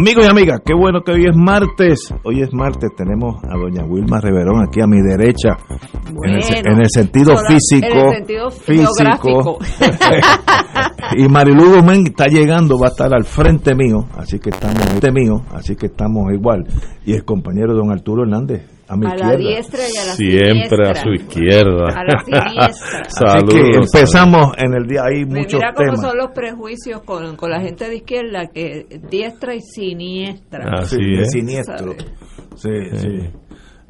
Amigos y amigas, qué bueno que hoy es martes. Hoy es martes, tenemos a doña Wilma Reverón aquí a mi derecha, en, el, sentido físico. En el sentido físico. y Marilu Gómez está llegando, va a estar al frente mío, así que estamos, frente mío, así que estamos igual. Y el compañero don Arturo Hernández, a mi la diestra y a la Siempre a su izquierda. A la siniestra. Así que empezamos en el día ahí muchos Mira cómo son los prejuicios con, con, la gente de izquierda, que diestra y siniestra. Así es. Siniestro. Sí, sí.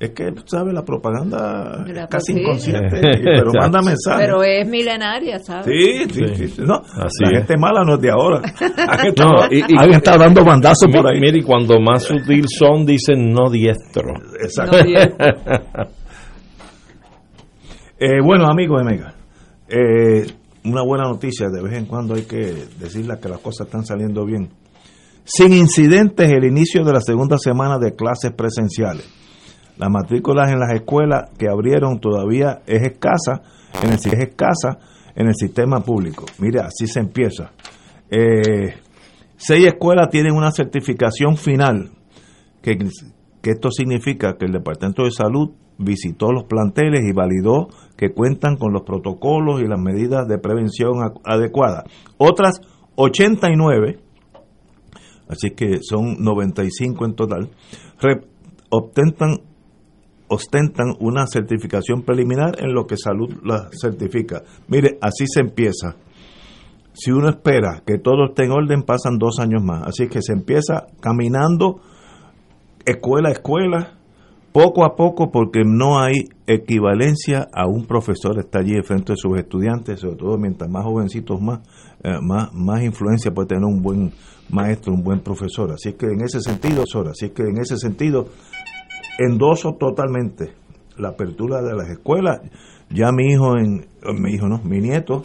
Es que, ¿sabes? La propaganda es casi inconsciente, pero manda mensajes. Pero es milenaria, ¿sabes? Sí, sí, sí. No, Así la gente mala no es de ahora. no, y, alguien está dando bandazos por ahí. Mire, y cuando más sutil son, dicen no diestro. Exacto. No diestro. eh, bueno, amigos de Mega, eh, una buena noticia, de vez en cuando hay que decirles que las cosas están saliendo bien. Sin incidentes, el inicio de la segunda semana de clases presenciales las matrículas en las escuelas que abrieron todavía es escasa, en el, es escasa en el sistema público. Mira, así se empieza. Eh, seis escuelas tienen una certificación final, que, que esto significa que el Departamento de Salud visitó los planteles y validó que cuentan con los protocolos y las medidas de prevención adecuadas. Otras 89, así que son 95 en total, obtentan ostentan una certificación preliminar en lo que salud la certifica. Mire, así se empieza. Si uno espera que todo esté en orden, pasan dos años más. Así que se empieza caminando escuela a escuela, poco a poco, porque no hay equivalencia a un profesor está allí frente de sus estudiantes, sobre todo mientras más jovencitos más, eh, más, más influencia puede tener un buen maestro, un buen profesor. Así que en ese sentido, así que en ese sentido endoso totalmente la apertura de las escuelas. Ya mi hijo, en, mi hijo no, mi nieto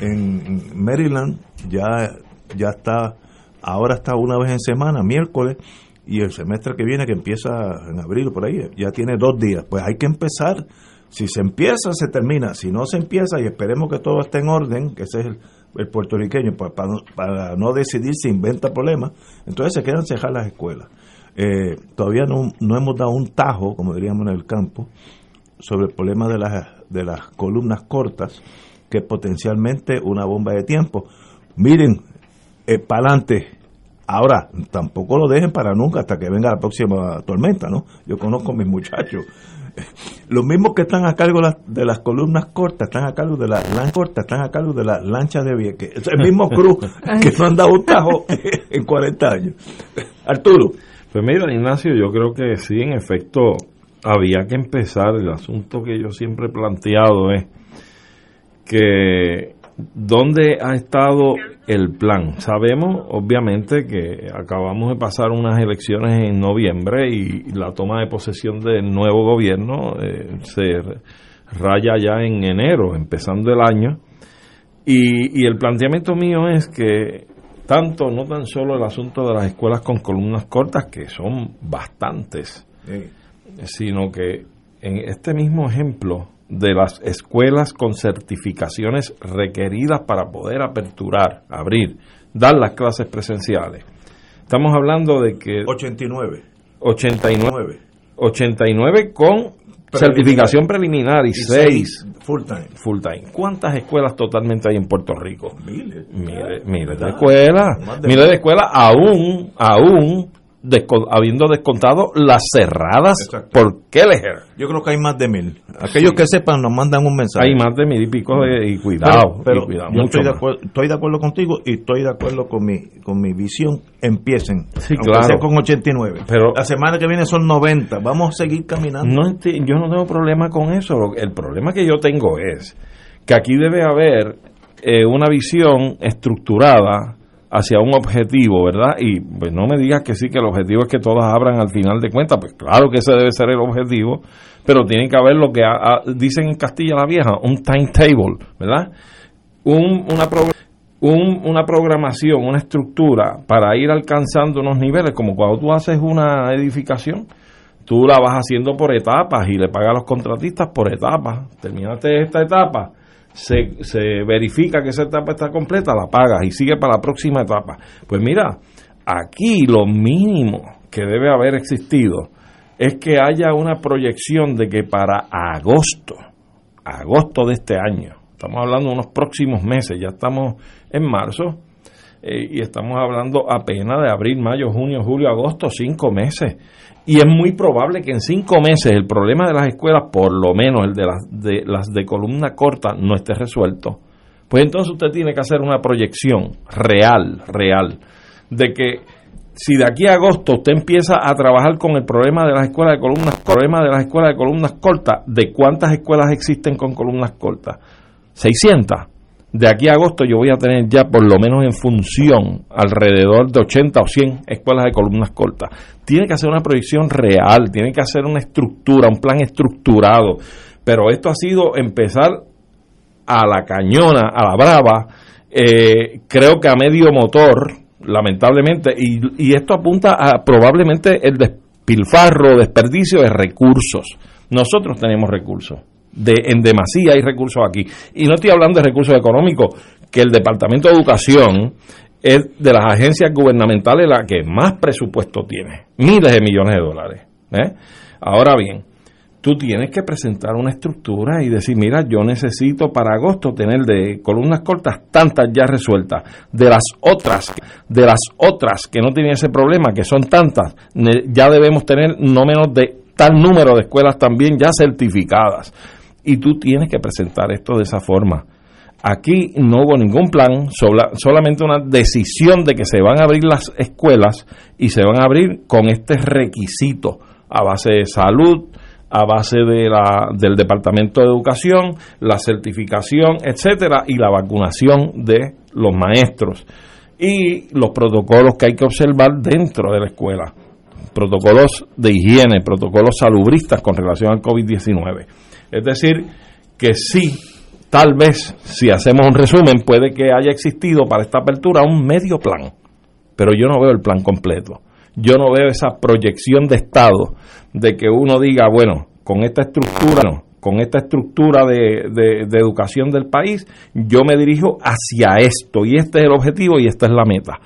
en Maryland ya, ya está, ahora está una vez en semana, miércoles, y el semestre que viene, que empieza en abril por ahí, ya tiene dos días. Pues hay que empezar. Si se empieza, se termina. Si no se empieza, y esperemos que todo esté en orden, que ese es el, puertorriqueño, para, para, no decidir si inventa problemas, entonces se quedan cejar las escuelas. Eh, todavía no, no, hemos dado un tajo, como diríamos en el campo, sobre el problema de las, de las columnas cortas, que es potencialmente una bomba de tiempo. Miren, eh, para adelante. Ahora, tampoco lo dejen para nunca hasta que venga la próxima tormenta, ¿no? Yo conozco a mis muchachos. Los mismos que están a cargo de las columnas cortas, están a cargo de las lanchas cortas, están a cargo de las lanchas de Vieques. Es el mismo cruz que no han dado un tajo en 40 años. Arturo. Pues mira, Ignacio, yo creo que sí, en efecto, había que empezar. El asunto que yo siempre he planteado es que ¿dónde ha estado el plan? Sabemos, obviamente, que acabamos de pasar unas elecciones en noviembre y la toma de posesión del nuevo gobierno eh, se raya ya en enero, empezando el año. Y, y el planteamiento mío es que tanto, no tan solo el asunto de las escuelas con columnas cortas, que son bastantes, sino que en este mismo ejemplo de las escuelas con certificaciones requeridas para poder aperturar, abrir, dar las clases presenciales. Estamos hablando de que... 89. 89. 89 con certificación preliminar y, y seis seis full time. full time. ¿Cuántas escuelas totalmente hay en Puerto Rico? Miles. Miles, miles de escuelas, miles de escuelas, aún, aún desco- habiendo descontado las cerradas Exacto. por Kelleher. Yo creo que hay más de mil. Aquellos que sepan nos mandan un mensaje. Hay más de mil y pico de, y cuidado, Pero, pero y cuidado, yo estoy de, acuerdo, estoy de acuerdo contigo y estoy de acuerdo con mi con mi visión. Empiecen. Sí, claro. sea con 89. Pero- la semana que viene son 90. Vamos a seguir caminando. No yo no tengo problema con eso. El problema que yo tengo es que aquí debe haber eh, una visión estructurada hacia un objetivo, ¿verdad? Y pues no me digas que sí, que el objetivo es que todas abran al final de cuentas. Pues claro que ese debe ser el objetivo, pero tiene que haber lo que dicen en Castilla la Vieja, un timetable, ¿verdad? Un, una un- una programación, una estructura para ir alcanzando unos niveles, como cuando tú haces una edificación, tú la vas haciendo por etapas y le pagas a los contratistas por etapas. Terminaste esta etapa, se, se verifica que esa etapa está completa, la pagas y sigue para la próxima etapa. Pues mira, aquí lo mínimo que debe haber existido es que haya una proyección de que para agosto, agosto de este año, estamos hablando de unos próximos meses, ya estamos en marzo, eh, y estamos hablando apenas de abril, mayo, junio, julio, agosto, cinco meses. Y es muy probable que en cinco meses el problema de las escuelas, por lo menos el de las de, las de columna corta, no esté resuelto. Pues entonces usted tiene que hacer una proyección real, real, de que si de aquí a agosto usted empieza a trabajar con el problema de las escuelas de columnas, problema de las escuelas de columnas cortas, ¿de cuántas escuelas existen con columnas cortas? 600. De aquí a agosto yo voy a tener ya por lo menos en función alrededor de 80 o 100 escuelas de columnas cortas. Tiene que hacer una proyección real, tiene que hacer una estructura, un plan estructurado. Pero esto ha sido empezar a la cañona, a la brava, eh, creo que a medio motor, lamentablemente, y, y esto apunta a probablemente el despilfarro, desperdicio de recursos. Nosotros tenemos recursos, de, en demasía hay recursos aquí. Y no estoy hablando de recursos económicos, que el Departamento de Educación es de las agencias gubernamentales la que más presupuesto tiene, miles de millones de dólares. ¿eh? Ahora bien, tú tienes que presentar una estructura y decir, mira, yo necesito para agosto tener de columnas cortas tantas ya resueltas. De las otras, de las otras que no tienen ese problema, que son tantas, ya debemos tener no menos de tal número de escuelas también ya certificadas. Y tú tienes que presentar esto de esa forma. Aquí no hubo ningún plan, sola- solamente una decisión de que se van a abrir las escuelas y se van a abrir con este requisito a base de salud, a base de la, del Departamento de Educación, la certificación, etcétera, y la vacunación de los maestros y los protocolos que hay que observar dentro de la escuela, protocolos de higiene, protocolos salubristas con relación al COVID-19. Es decir, que sí, tal vez, si hacemos un resumen, puede que haya existido para esta apertura un medio plan, pero yo no veo el plan completo. Yo no veo esa proyección de Estado de que uno diga, bueno, con esta estructura, con esta estructura de, de- educación del país, yo me dirijo hacia esto y este es el objetivo y esta es la meta.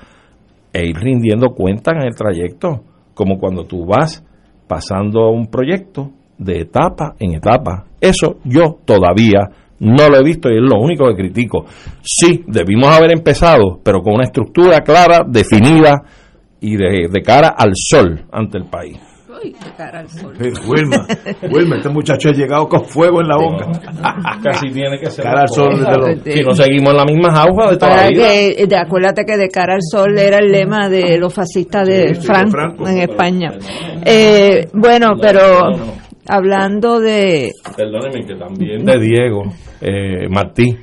E ir rindiendo cuentas en el trayecto, como cuando tú vas pasando un proyecto de etapa en etapa. Eso yo todavía no lo he visto y es lo único que critico. Sí, debimos haber empezado, pero con una estructura clara, definida y de, de cara al sol ante el país. Uy, de cara al sol. Eh, Wilma, Wilma, este muchacho ha llegado con fuego en la boca. Casi tiene que ser. Cara al sol desde los- Si no seguimos en la misma jauja de toda la vida. que, de, acuérdate que de cara al sol era el lema de los fascistas de Sí, sí, Franco, de Franco. en España. Eh, bueno, pero hablando de... Perdóneme que también de Diego eh, Martí.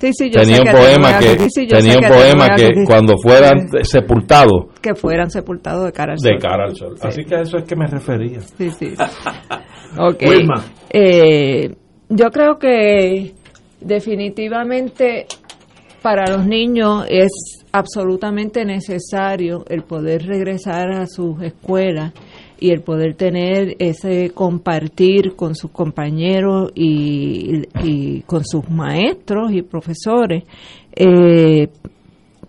Sí, sí, yo tenía un poema que, sí, tenía un poema que que- cuando fueran sepultados que fueran sepultados de cara al sol. de cara al sol. Así que a eso es que me refería. Sí, sí. Ok. Wilma. Eh, yo creo que definitivamente para los niños es absolutamente necesario el poder regresar a sus escuelas y el poder tener ese compartir con sus compañeros y, con sus maestros y profesores eh,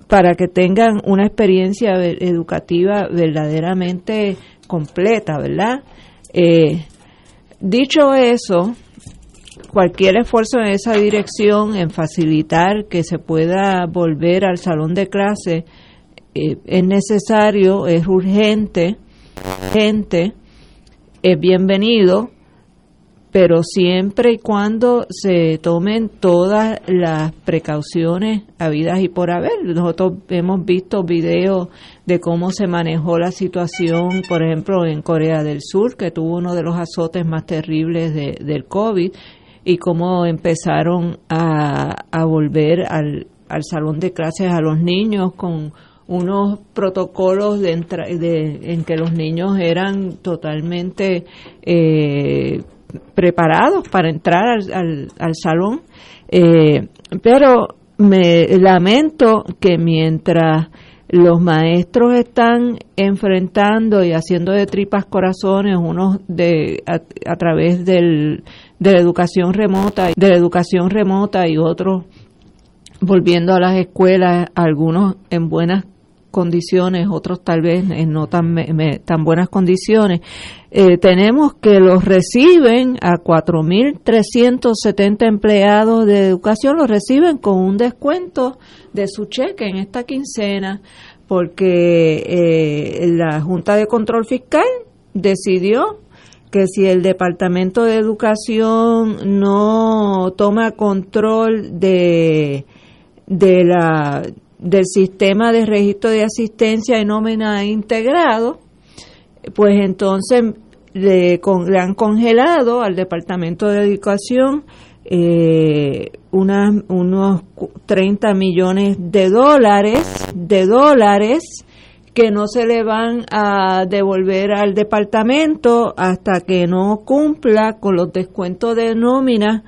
para que tengan una experiencia educativa verdaderamente completa, ¿verdad? Eh, dicho eso, cualquier esfuerzo en esa dirección, en facilitar que se pueda volver al salón de clase, eh, es necesario, es urgente, gente, es bienvenido, pero siempre y cuando se tomen todas las precauciones habidas y por haber. Nosotros hemos visto videos de cómo se manejó la situación, por ejemplo, en Corea del Sur, que tuvo uno de los azotes más terribles de, del COVID, y cómo empezaron a, a volver al, al salón de clases a los niños con unos protocolos de, de, en que los niños eran totalmente eh, preparados para entrar al, al, salón, eh, pero me lamento que mientras los maestros están enfrentando y haciendo de tripas corazones unos de a, través del, de la educación remota de la educación remota y otros volviendo a las escuelas algunos en buenas condiciones, otros tal vez en no tan, tan buenas condiciones, eh, tenemos que los reciben a 4.370 empleados de educación, los reciben con un descuento de su cheque en esta quincena, porque eh, la Junta de Control Fiscal decidió que si el Departamento de Educación no toma control de, de la del sistema de registro de asistencia y nómina integrado, pues entonces le, han congelado al Departamento de Educación eh, unos 30 millones de dólares, de dólares que no se le van a devolver al departamento hasta que no cumpla con los descuentos de nómina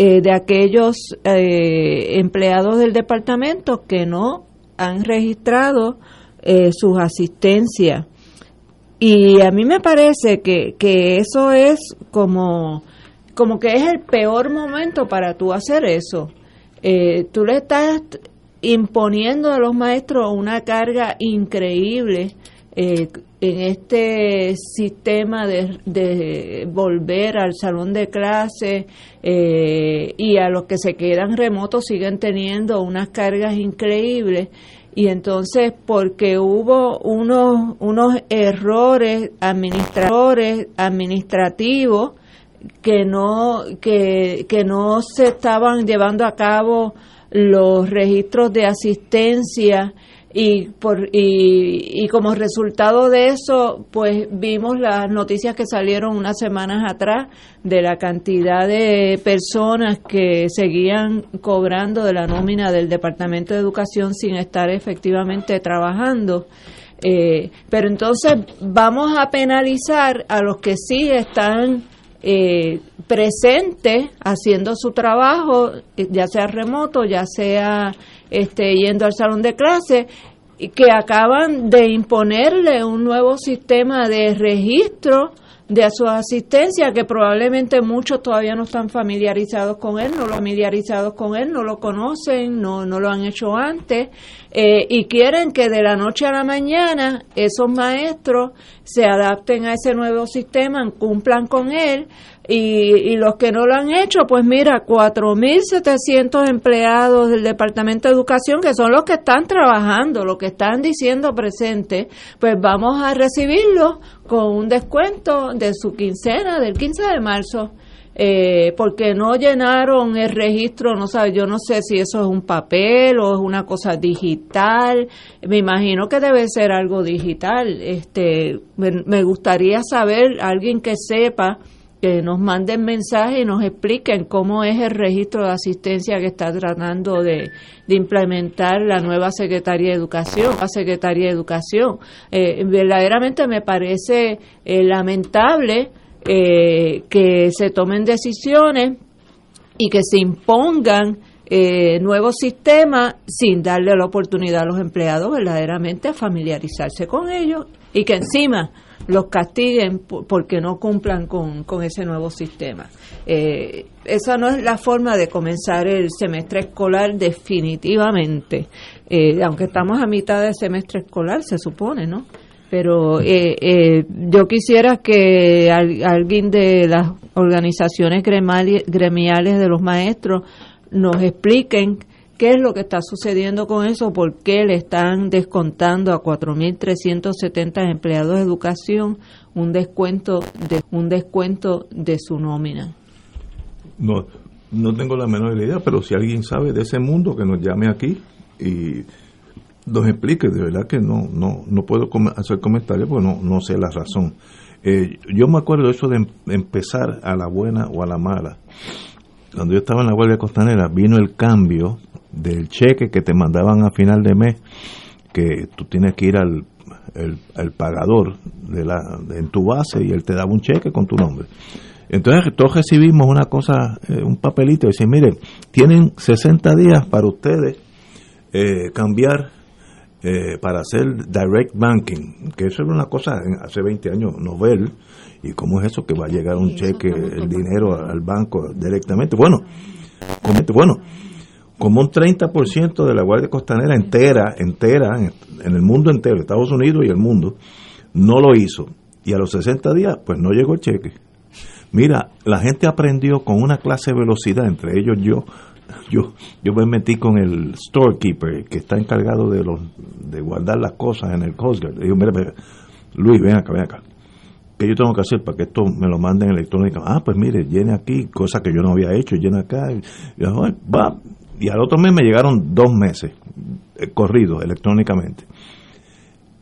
eh, de aquellos eh, empleados del departamento que no han registrado eh, sus asistencias. Y a mí me parece que, que eso es como, como que es el peor momento para tú hacer eso. tú le estás imponiendo a los maestros una carga increíble eh, en este sistema de, volver al salón de clase eh, y a los que se quedan remotos siguen teniendo unas cargas increíbles. Y entonces porque hubo unos unos errores administradores administrativos que no que, que no se estaban llevando a cabo los registros de asistencia y por y, y, como resultado de eso pues vimos las noticias que salieron unas semanas atrás de la cantidad de personas que seguían cobrando de la nómina del departamento de educación sin estar efectivamente trabajando. Eh, pero entonces vamos a penalizar a los que sí están eh, presentes haciendo su trabajo ya sea remoto ya sea este, yendo al salón de clase, que acaban de imponerle un nuevo sistema de registro de su asistencia que probablemente muchos todavía no están familiarizados con él, no lo familiarizados con él, no lo conocen, no, no lo han hecho antes eh, y quieren que de la noche a la mañana esos maestros se adapten a ese nuevo sistema, cumplan con él y, y los que no lo han hecho, pues mira, 4.700 empleados del Departamento de Educación, que son los que están trabajando, los que están diciendo presente, pues vamos a recibirlos con un descuento de su quincena del 15 de marzo. Eh, porque no llenaron el registro, no sabe, yo no sé si eso es un papel o es una cosa digital, me imagino que debe ser algo digital, este, me gustaría saber, alguien que sepa, que nos manden mensajes y nos expliquen cómo es el registro de asistencia que está tratando de, implementar la nueva Secretaría de Educación, la Secretaría de Educación. Eh, verdaderamente me parece eh, lamentable eh, que se tomen decisiones y que se impongan nuevos sistemas sin darle la oportunidad a los empleados verdaderamente a familiarizarse con ellos y que encima los castiguen porque no cumplan con, ese nuevo sistema. Eh, esa no es la forma de comenzar el semestre escolar definitivamente, eh, aunque estamos a mitad del semestre escolar, se supone, ¿no? Pero eh, eh, yo quisiera que alguien de las organizaciones gremiales de los maestros nos expliquen qué es lo que está sucediendo con eso, por qué le están descontando a 4.370 empleados de educación un descuento de un descuento de su nómina. No, no tengo la menor idea, pero si alguien sabe de ese mundo que nos llame aquí y nos explique, de verdad que no no no puedo hacer comentarios porque no, no sé la razón. Eh, yo me acuerdo eso de em-, empezar a la buena o a la mala. Cuando yo estaba en la Guardia Costanera vino el cambio del cheque que te mandaban a final de mes, que tú tienes que ir al el, pagador de la, en tu base y él te daba un cheque con tu nombre. Entonces todos recibimos una cosa, eh, un papelito y dice, miren, tienen 60 días para ustedes eh, cambiar eh, para hacer direct banking, que eso era una cosa hace 20 años novel, y cómo es eso que va a llegar un cheque, el dinero al banco directamente. Bueno, bueno, como un 30% de la Guardia Costanera entera, entera, en el mundo entero, Estados Unidos y el mundo, no lo hizo. Y a los 60 días, pues no llegó el cheque. Mira, la gente aprendió con una clase de velocidad, entre ellos yo, yo, yo me metí con el storekeeper que está encargado de los, de guardar las cosas en el Coast Guard. Le digo, mira, Luis, ven acá, ven acá. ¿Qué yo tengo que hacer para que esto me lo manden electrónico? Ah, pues mire, llene aquí, cosa que yo no había hecho, llene acá. Y, va, y al otro mes me llegaron dos meses eh, corridos electrónicamente.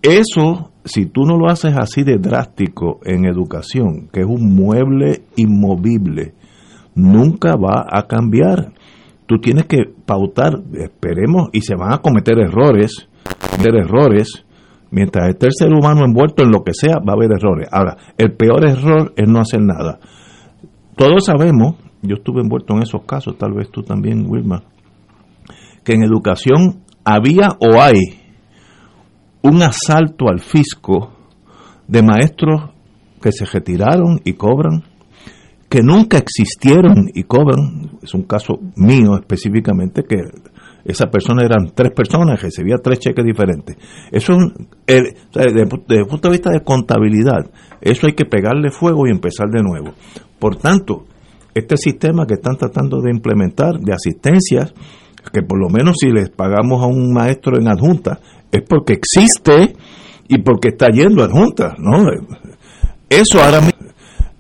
Eso, si tú no lo haces así de drástico en educación, que es un mueble inmovible, nunca va a cambiar. Tú tienes que pautar, esperemos, y se van a cometer errores, errores, mientras esté el ser humano envuelto en lo que sea, va a haber errores. Ahora, el peor error es no hacer nada. Todos sabemos, yo estuve envuelto en esos casos, tal vez tú también, Wilma, que en educación había o hay un asalto al fisco de maestros que se retiraron y cobran, que nunca existieron y cobran. Es un caso mío específicamente que esa persona eran tres personas, recibía tres cheques diferentes. Eso es, desde el punto de vista de contabilidad, eso hay que pegarle fuego y empezar de nuevo. Por tanto, este sistema que están tratando de implementar de asistencias, que por lo menos si les pagamos a un maestro en adjunta, es porque existe y porque está yendo adjunta, ¿no? Eso ahora,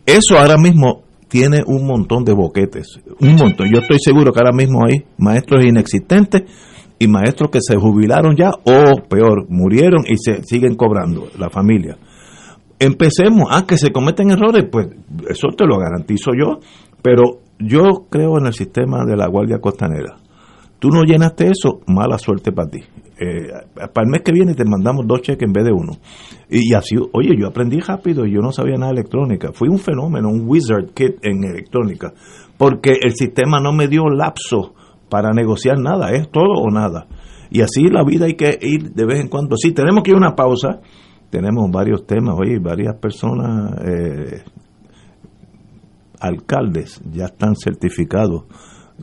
eso ahora mismo tiene un montón de boquetes, un montón. Yo estoy seguro que ahora mismo hay maestros inexistentes y maestros que se jubilaron ya o peor, murieron y se siguen cobrando la familia. Empecemos, ah, que se cometen errores, pues eso te lo garantizo yo, pero yo creo en el sistema de la Guardia Costanera. Tú no llenaste eso, mala suerte para ti. Eh, para el mes que viene te mandamos dos cheques en vez de uno. Y, así, oye, yo aprendí rápido y yo no sabía nada de electrónica. Fui un fenómeno, un wizard kit en electrónica, porque el sistema no me dio lapso para negociar nada, es todo o nada. Y así la vida hay que ir de vez en cuando. Sí, tenemos que ir a una pausa. Tenemos varios temas, oye, varias personas, eh, alcaldes, ya están certificados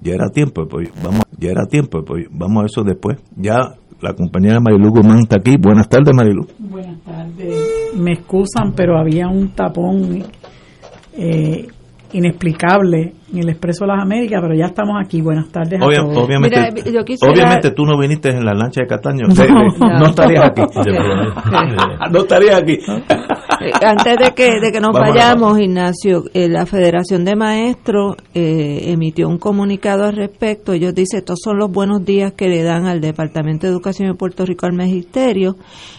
ya era tiempo, pues vamos, ya era tiempo, pues vamos a eso después. Ya la compañera Marilu Guzmán está aquí. Buenas tardes, Marilu. Buenas tardes. Me excusan, pero había un tapón eh, inexplicable en el Expreso de las Américas, pero ya estamos aquí. Buenas tardes a todos. Obviamente, obviamente tú no viniste en la lancha de Cataño. No, estarías aquí. no estarías aquí. Antes de que, de que nos vayamos, Ignacio, eh, la Federación de Maestros eh, emitió un comunicado al respecto. Ellos dicen, estos son los buenos días que le dan al Departamento de Educación de Puerto Rico al Magisterio.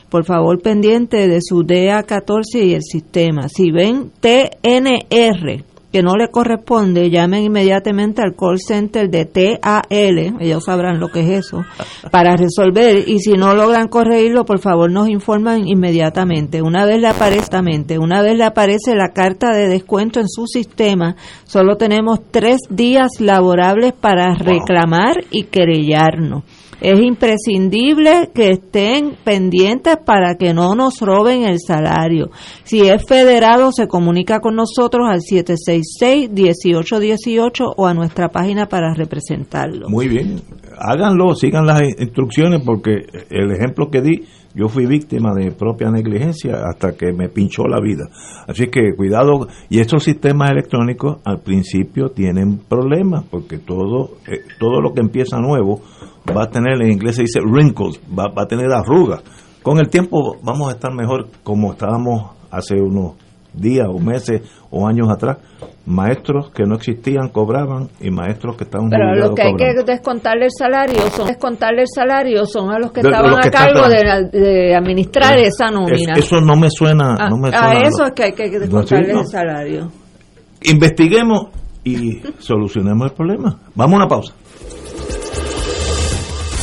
Por favor, pendiente de su DA14 y el sistema. Si ven TNR, que no le corresponde, llamen inmediatamente al call center de TAL, ellos sabrán lo que es eso, para resolver y si no logran corregirlo, por favor nos informan inmediatamente. Una vez le aparece, una vez le aparece la carta de descuento en su sistema, solo tenemos tres días laborables para reclamar y querellarnos. Es imprescindible que estén pendientes para que no nos roben el salario. Si es federado, se comunica con nosotros al 766-1818 o a nuestra página para representarlo. Muy bien, háganlo, sigan las instrucciones porque el ejemplo que di yo fui víctima de propia negligencia hasta que me pinchó la vida. Así que cuidado, y estos sistemas electrónicos al principio tienen problemas, porque todo, eh, todo lo que empieza nuevo va a tener, en inglés se dice wrinkles, va, va a tener arrugas. Con el tiempo vamos a estar mejor como estábamos hace unos días o meses o años atrás, maestros que no existían cobraban y maestros que estaban Pero jubilados lo que hay que descontarle el salario son descontarle el salario son a los que De- estaban los que a cargo de, la- de administrar esa nómina. Es- eso no me suena, Ah, no me a eso lo- es que hay que No, descontarle sí, no. el salario. Investiguemos y solucionemos el problema. Vamos a una pausa.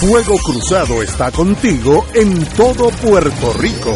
Fuego Cruzado está contigo en todo Puerto Rico.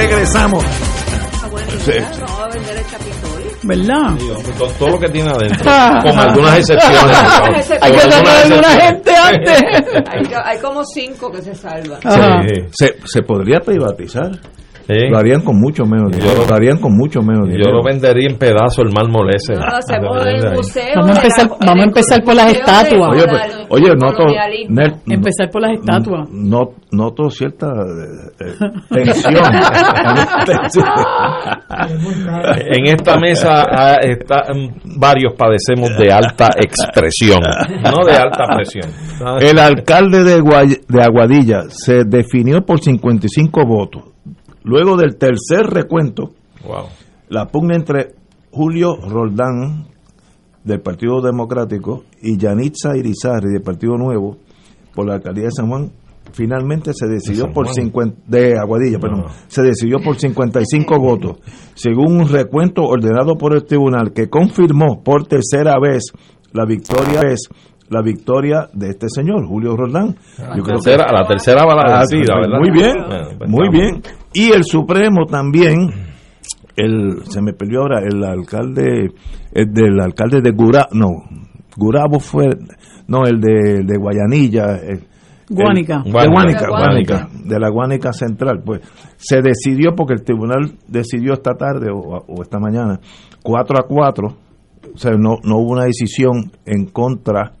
Regresamos. Ah, buena Sí. ¿Verdad? Con todo lo que tiene adentro, con algunas excepciones. Hay que tener alguna gente antes. Hay, hay como cinco que se salvan. Sí, Se, se podría privatizar. Sí. Lo harían con mucho menos dinero. Yo- Lo harían con mucho menos Yo lo vendería en pedazos el mármol ese. No, lo hacemos en el museo. Vamos a empezar- la- vamos a el empezar por las estatuas. Oye, pues, oye, noto, colonialismo. Nel- Empezar por las estatuas. no, noto cierta eh, eh, tensión. En esta mesa ah, está, mm, varios padecemos de alta expresión, no de alta presión. El alcalde de, Guay- de Aguadilla se definió por 55 votos. Luego del tercer recuento, Wow. la pugna entre Julio Roldán del Partido Democrático y Yanitza Irizarry del Partido Nuevo por la alcaldía de San Juan finalmente se decidió por Juan? 50 de Aguadilla, perdón, se decidió por 55 votos, según un recuento ordenado por el tribunal que confirmó por tercera vez la victoria es la victoria de este señor Julio Roldán. Yo creo que Tercera- a la tercera va la Ah, vencida, ¿verdad? Muy bien, Bueno, pues muy bien. Y el Supremo también, el se me perdió ahora, el alcalde, el del alcalde de Gurabo, no, Gurabo fue, no, el de, de Guayanilla, el, Guánica. de Guánica. Guánica, Guánica. Guánica, de la Guánica Central, pues se decidió porque el tribunal decidió esta tarde o, o esta mañana 4 a 4, o sea, no, no hubo una decisión en contra.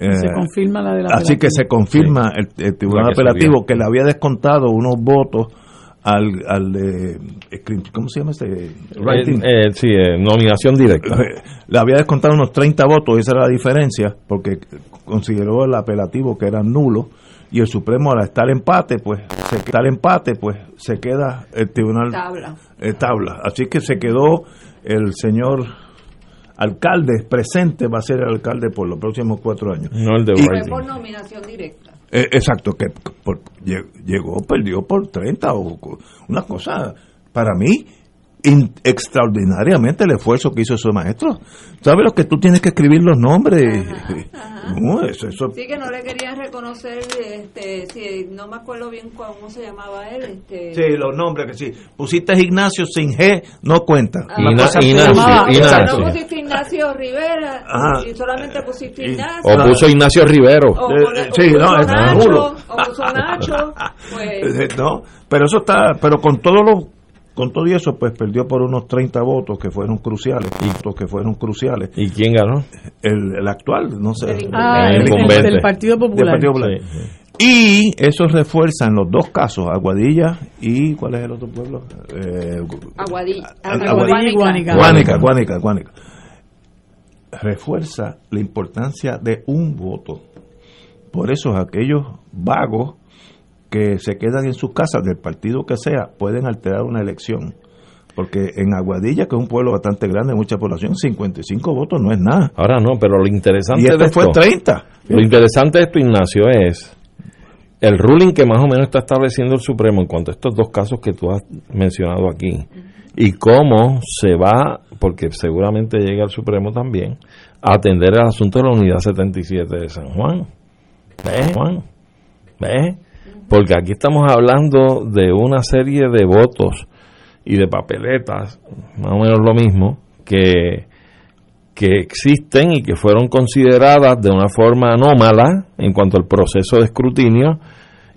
Eh, Se confirma la de la así que se confirma el, el tribunal apelativo que le había descontado unos votos al, al de, ¿cómo se llama este? Writing. Eh, eh, sí, eh, nominación directa. Eh, le había descontado unos 30 votos, esa era la diferencia, porque consideró el apelativo que era nulo, y el Supremo al estar empate, pues, se está el empate, pues, se queda el tribunal Tabla. eh, tabla. Así que se quedó el señor alcalde presente, va a ser el alcalde por los próximos cuatro años. No el de Y- Fue Writing. por nominación directa. Eh, exacto, que por- lle- llegó, perdió por 30 o una cosa, para mí, in- extraordinariamente el esfuerzo que hizo su maestro. ¿Sabes lo que tú tienes que escribir los nombres? No, eso, eso- Sí que no le querían reconocer, este, si, no me acuerdo bien cómo se llamaba él. Este, sí, los nombres que sí. Pusiste Ignacio sin G, no cuenta. Ah, Ina- que- Ignacio, llamaba- Ignacio. no pusiste Ignacio Rivera Ajá. y solamente pusiste Y- Ignacio. O puso Ignacio Rivero. O, Eh, o- eh, o sí, puso no, Nacho, o puso Nacho, pues Eh, no, pero eso está, pero con todo lo con todo eso pues perdió por unos 30 votos que fueron cruciales, votos que fueron cruciales. ¿Y quién ganó? El, el actual, no sé, El Ah, El Partido Popular. Partido Popular. Sí, sí. Y eso refuerza en los dos casos, Aguadilla y ¿cuál es el otro pueblo? Eh, Aguadilla, Aguadilla y Guánica. Guánica, Guánica, Guánica. Refuerza la importancia de un voto. Por eso aquellos vagos que se quedan en sus casas del partido que sea pueden alterar una elección. Porque en Aguadilla, que es un pueblo bastante grande, mucha población, 55 votos no es nada. Ahora no, pero lo interesante Y de este esto, fue 30. lo interesante de esto, Ignacio, es el ruling que más o menos está estableciendo el Supremo en cuanto a estos dos casos que tú has mencionado aquí y cómo se va, porque seguramente llega al Supremo también, a atender el asunto de la unidad 77 de San Juan. ¿Ves, Juan? ¿Ves? Porque aquí estamos hablando de una serie de votos y de papeletas, más o menos lo mismo, que, que existen y que fueron consideradas de una forma anómala en cuanto al proceso de escrutinio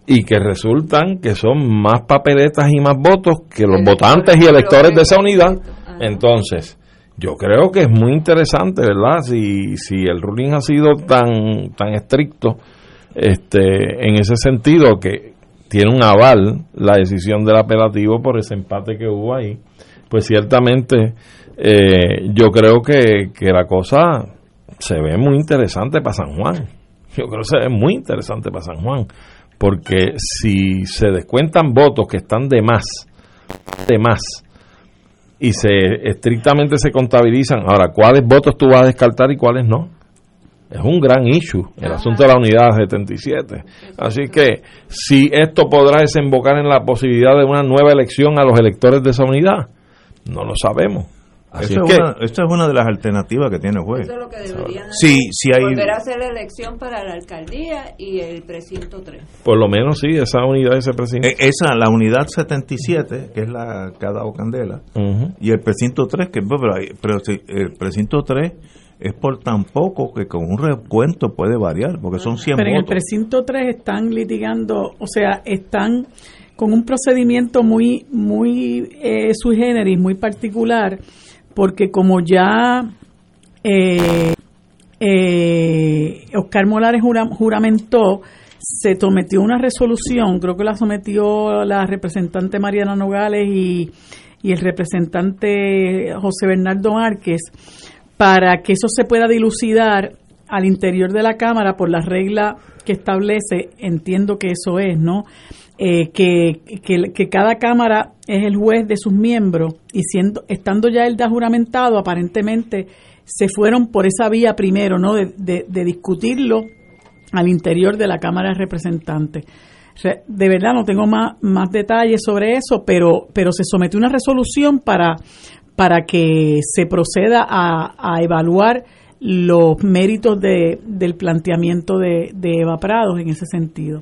y que resultan que son más papeletas y más votos que los Electores, votantes y electores de esa unidad. Ajá. Entonces, yo creo que es muy interesante, ¿verdad? Si, si el ruling ha sido tan, tan estricto este, en ese sentido que tiene un aval la decisión del apelativo por ese empate que hubo ahí, pues ciertamente eh, yo creo que, que la cosa se ve muy interesante para San Juan. Yo creo que se ve muy interesante para San Juan, porque si se descuentan votos que están de más, de más, y se estrictamente se contabilizan, ahora, ¿cuáles votos tú vas a descartar y cuáles no? Es un gran issue, el Ajá. asunto de la unidad 77. Así que si esto podrá desembocar en la posibilidad de una nueva elección a los electores de esa unidad, no lo sabemos. Así es que, una, esa es una de las alternativas que tiene el juez. Eso es lo que deberían Sí, hacer. sí hay- Volver a hacer la elección para la alcaldía y el precinto 3. por lo menos sí, esa unidad ese presidente. Eh, Esa, la unidad 77, que es la que ha dado Candela, y el precinto 3, que pero, pero si el precinto 3 es por tan poco que con un recuento puede variar, porque son 100 Pero en el precinto 3 están litigando, o sea, están con un procedimiento muy, muy eh, sui generis, muy particular, porque como ya eh, eh, Oscar Molares jura- juramentó, se sometió una resolución, creo que la sometió la representante Mariana Nogales y, y el representante José Bernardo Márquez, para que eso se pueda dilucidar al interior de la Cámara por la regla que establece, entiendo que eso es, ¿no? Eh, que, que, cada Cámara es el juez de sus miembros y siendo estando ya el da juramentado, aparentemente se fueron por esa vía primero, ¿no? De, de- discutirlo al interior de la Cámara de Representantes. Re- De verdad no tengo más, más detalles sobre eso, pero, pero se sometió una resolución para, para que se proceda a, a evaluar los méritos de, del planteamiento de, de Eva Prados en ese sentido.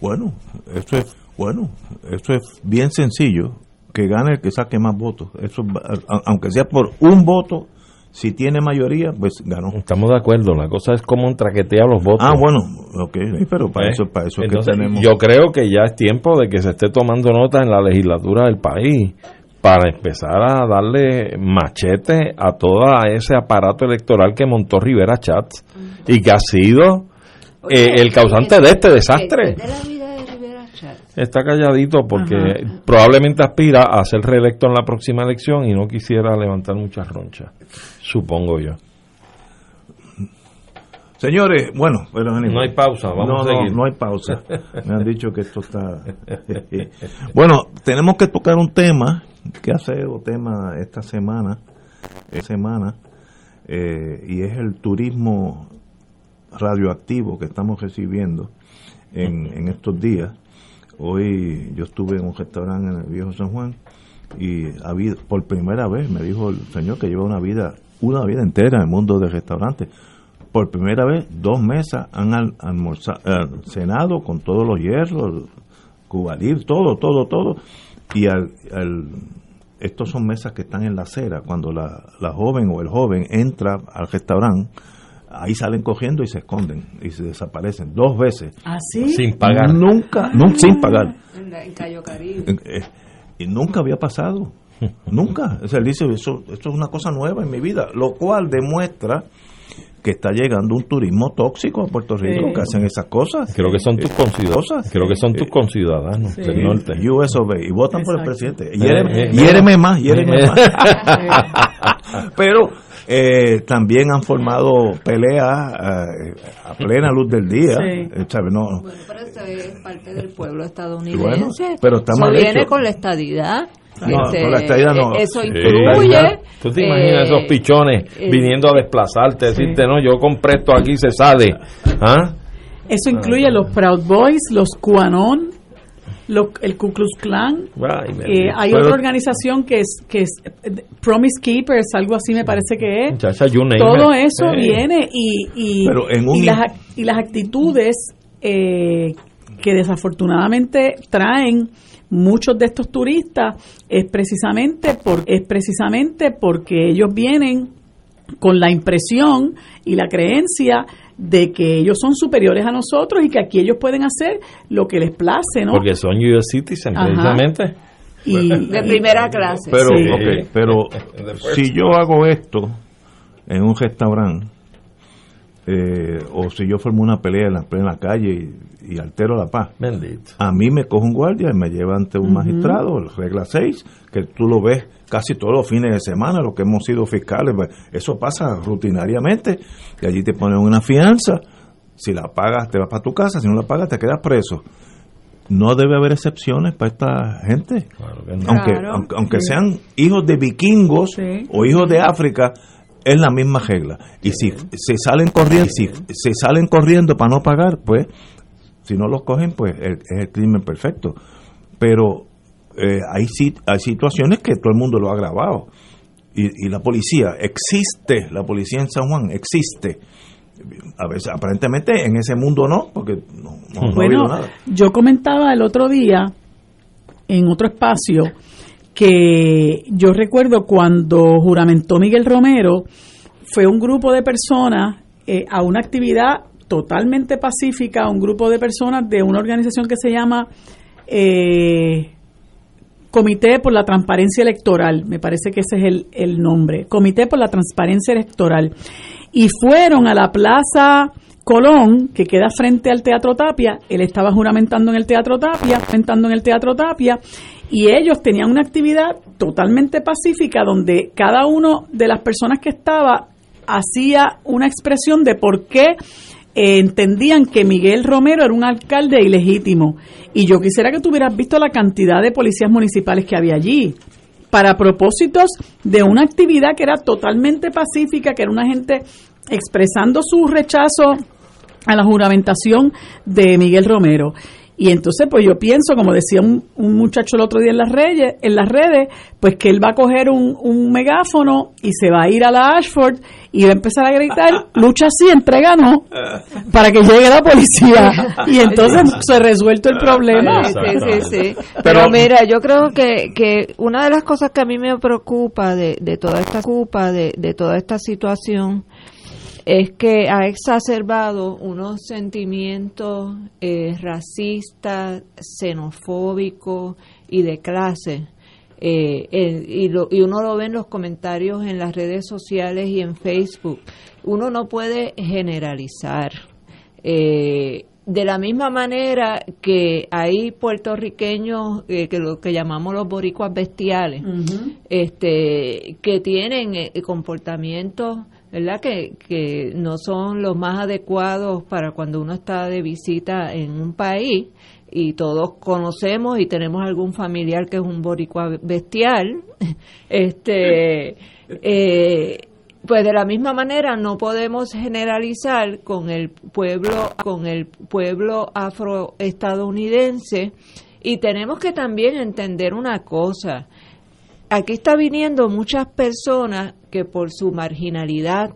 Bueno, eso es, bueno, eso es bien sencillo, que gane el que saque más votos. Eso, aunque sea por un voto, Si tiene mayoría, pues ganó. Estamos de acuerdo, la cosa es cómo traquetea los votos. Ah, bueno, ok, pero para ¿Eh? eso, para eso Entonces, que tenemos. Yo creo que ya es tiempo de que se esté tomando nota en la legislatura del país para empezar a darle machete a todo ese aparato electoral que montó Rivera Chats y que ha sido eh, el causante de este desastre. De la vida de Rivera Chats. Está calladito porque probablemente aspira a ser reelecto en la próxima elección y no quisiera levantar muchas ronchas, supongo yo. Señores, bueno, pero. No hay pausa, vamos no, a no, seguir. no hay pausa. Me han dicho que esto está. bueno, tenemos que tocar un tema que ha sido tema esta semana, esta semana, eh, y es el turismo radioactivo que estamos recibiendo en, en estos días. Hoy yo estuve en un restaurante en el Viejo San Juan y había, por primera vez me dijo el señor que lleva una vida, una vida entera en el mundo de restaurantes. Por primera vez, dos mesas han al- almorzado, eh, cenado con todos los hierros, cubalir, todo, todo, todo. Y al, al- estos son mesas que están en la acera. Cuando la, la joven o el joven entra al restaurante, ahí salen cogiendo y se esconden y se desaparecen dos veces. ¿Así? Sin pagar. Nunca, nunca sin pagar. En, Cayo Caribe. Eh, y nunca había pasado. Nunca. O sea, él dice, eso, esto es una cosa nueva en mi vida, lo cual demuestra que está llegando un turismo tóxico a Puerto Rico, Sí. que hacen esas cosas. Creo que son tus conciudadanos. Cosas. Creo que son tus conciudadanos Sí. del norte. US y votan por el Exacto. presidente. Hiéreme, Eh, eh, hiéreme más, hiéreme eh, más. Pero eh, también han formado peleas eh, a plena luz del día. Sí. eh, ¿sabe? No, Bueno, pero eso es parte del pueblo estadounidense. Bueno, pero está mal viene hecho. con la estadidad. Este, No, con la estadidad no. Eso Sí. incluye. ¿Tú te imaginas eh, esos pichones eh, viniendo a desplazarte, decirte, no, yo compré esto aquí, se sale? ¿Ah? Eso incluye los Proud Boys, los lo- el Ku Klux Klan. Ay, Eh, hay Pero- otra organización que es que es eh, Promise Keepers, algo así me parece que es. Todo eso Eh. viene y, y, Pero en un y, las, y las actitudes eh, que desafortunadamente traen muchos de estos turistas es precisamente por es precisamente porque ellos vienen con la impresión y la creencia de que ellos son superiores a nosotros y que aquí ellos pueden hacer lo que les place, ¿no? Porque son US Citizen, Ajá. precisamente. y, de primera clase. Pero, Sí. ok, pero si yo hago esto en un restaurante, eh, o si yo formo una pelea en la plena calle y, y altero la paz, Bendito. a mí me coge un guardia y me lleva ante un magistrado, regla 6, que tú lo ves casi todos los fines de semana, lo que hemos sido fiscales, pues, eso pasa rutinariamente, y allí te ponen una fianza, si la pagas te vas para tu casa, si no la pagas te quedas preso. No debe haber excepciones para esta gente Claro que no. aunque, Claro. aunque, aunque sean hijos de vikingos Sí. o hijos de África, es la misma regla. Y si se salen corriendo, si se salen corriendo para no pagar, pues, si no los cogen, pues el- es el crimen perfecto. Pero eh, hay, hay situaciones que todo el mundo lo ha grabado. Y, y la policía, existe, la policía en San Juan, existe. A veces, aparentemente, en ese mundo no, porque no, no- no ha Bueno, habido nada. yo comentaba el otro día en otro espacio que yo recuerdo cuando juramentó Miguel Romero, fue un grupo de personas eh, a una actividad totalmente pacífica, un grupo de personas de una organización que se llama eh, Comité por la Transparencia Electoral, me parece que ese es el, el nombre, Comité por la Transparencia Electoral, y fueron a la Plaza Colón, que queda frente al Teatro Tapia, él estaba juramentando en el Teatro Tapia, juramentando en el Teatro Tapia, y ellos tenían una actividad totalmente pacífica donde cada uno de las personas que estaba hacía una expresión de por qué eh, entendían que Miguel Romero era un alcalde ilegítimo. Y yo quisiera que tú hubieras visto la cantidad de policías municipales que había allí para propósitos de una actividad que era totalmente pacífica, que era una gente expresando su rechazo a la juramentación de Miguel Romero. Y entonces, pues yo pienso, como decía un, un muchacho el otro día en las redes, en las redes, pues que él va a coger un, un megáfono y se va a ir a la Ashford y va a empezar a gritar, lucha así, entrega no, para que llegue la policía. Y entonces se resuelto el problema. Sí, sí, sí. Pero, mira, yo creo que, que una de las cosas que a mí me preocupa de, de toda esta culpa, de, de toda esta situación, es que ha exacerbado unos sentimientos eh, racistas, xenofóbicos y de clase. Eh, eh, y, lo, y uno lo ve en los comentarios en las redes sociales y en Facebook. Uno no puede generalizar. Eh, de la misma manera que hay puertorriqueños eh, que lo que llamamos los boricuas bestiales, este, que tienen eh, comportamientos ¿verdad? Que, que no son los más adecuados para cuando uno está de visita en un país y todos conocemos y tenemos algún familiar que es un boricua bestial, este, eh, pues de la misma manera no podemos generalizar con el pueblo, con el pueblo afroestadounidense y tenemos que también entender una cosa. Aquí está viniendo muchas personas que por su marginalidad,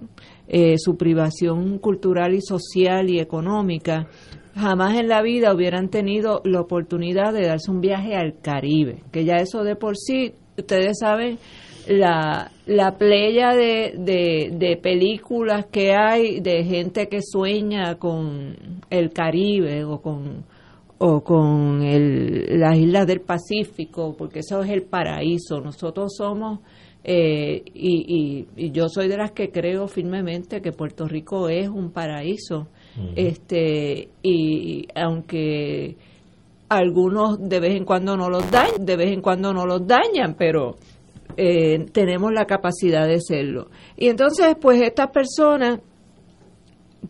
eh, su privación cultural y social y económica, jamás en la vida hubieran tenido la oportunidad de darse un viaje al Caribe, que ya eso de por sí, ustedes saben, la, la playa de, de, de, películas que hay de gente que sueña con el Caribe o con o con el, las islas del Pacífico, porque eso es el paraíso. Nosotros somos, eh, y, y, y, yo soy de las que creo firmemente que Puerto Rico es un paraíso. Uh -huh. este Y aunque algunos de vez en cuando no los dañan, de vez en cuando no los dañan, pero eh, tenemos la capacidad de serlo. Y entonces, pues estas personas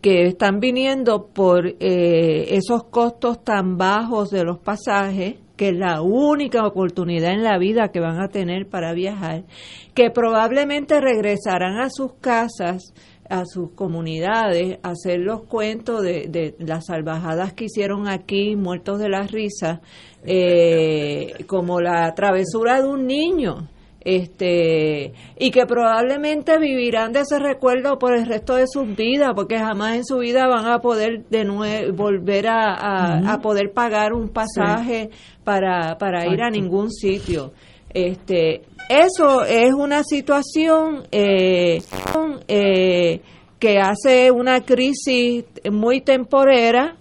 que están viniendo por eh, esos costos tan bajos de los pasajes, que es la única oportunidad en la vida que van a tener para viajar, que probablemente regresarán a sus casas, a sus comunidades, a hacer los cuentos de, de las salvajadas que hicieron aquí, muertos de la risa, eh, como la travesura de un niño este y que probablemente vivirán de ese recuerdo por el resto de sus vidas porque jamás en su vida van a poder de nuevo volver a, a, uh -huh. a poder pagar un pasaje sí. para, para ir a ningún sitio este eso es una situación eh, eh, que hace una crisis muy temporera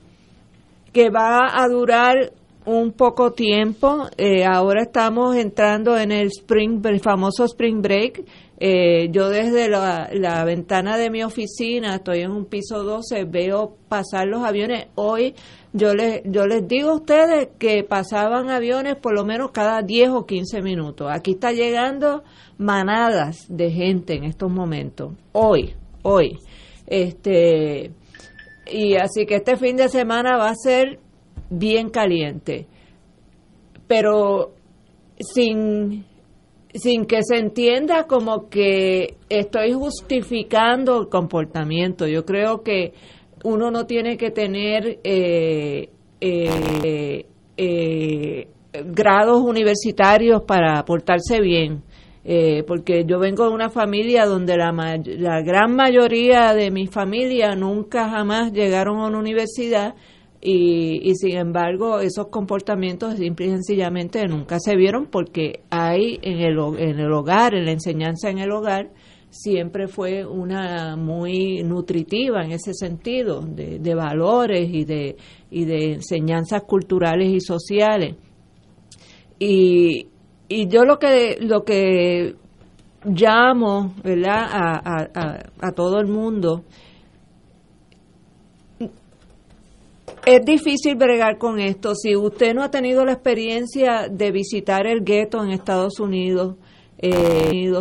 que va a durar un poco tiempo. Eh, ahora estamos entrando en el spring, el famoso spring break. Eh, yo desde la, la, ventana de mi oficina, estoy en un piso 12, veo pasar los aviones. Hoy yo les, yo les digo a ustedes que pasaban aviones por lo menos cada 10 o 15 minutos. Aquí está llegando manadas de gente en estos momentos. Hoy, hoy. Este, y así que este fin de semana va a ser bien caliente, pero sin, sin que se entienda como que estoy justificando el comportamiento. Yo creo que uno no tiene que tener eh, eh, eh, grados universitarios para portarse bien. Eh, porque yo vengo de una familia donde la, la gran mayoría de mi familia nunca jamás llegaron a una universidad y, y, sin embargo esos comportamientos simple y sencillamente nunca se vieron porque hay en el, en el hogar, en la enseñanza en el hogar, siempre fue una muy nutritiva en ese sentido, de, de valores y de, y de enseñanzas culturales y sociales. Y, y yo lo que, lo que llamo ¿verdad? A, a, a todo el mundo Es difícil bregar con esto. Si usted no ha tenido la experiencia de visitar el gueto en Estados Unidos, eh,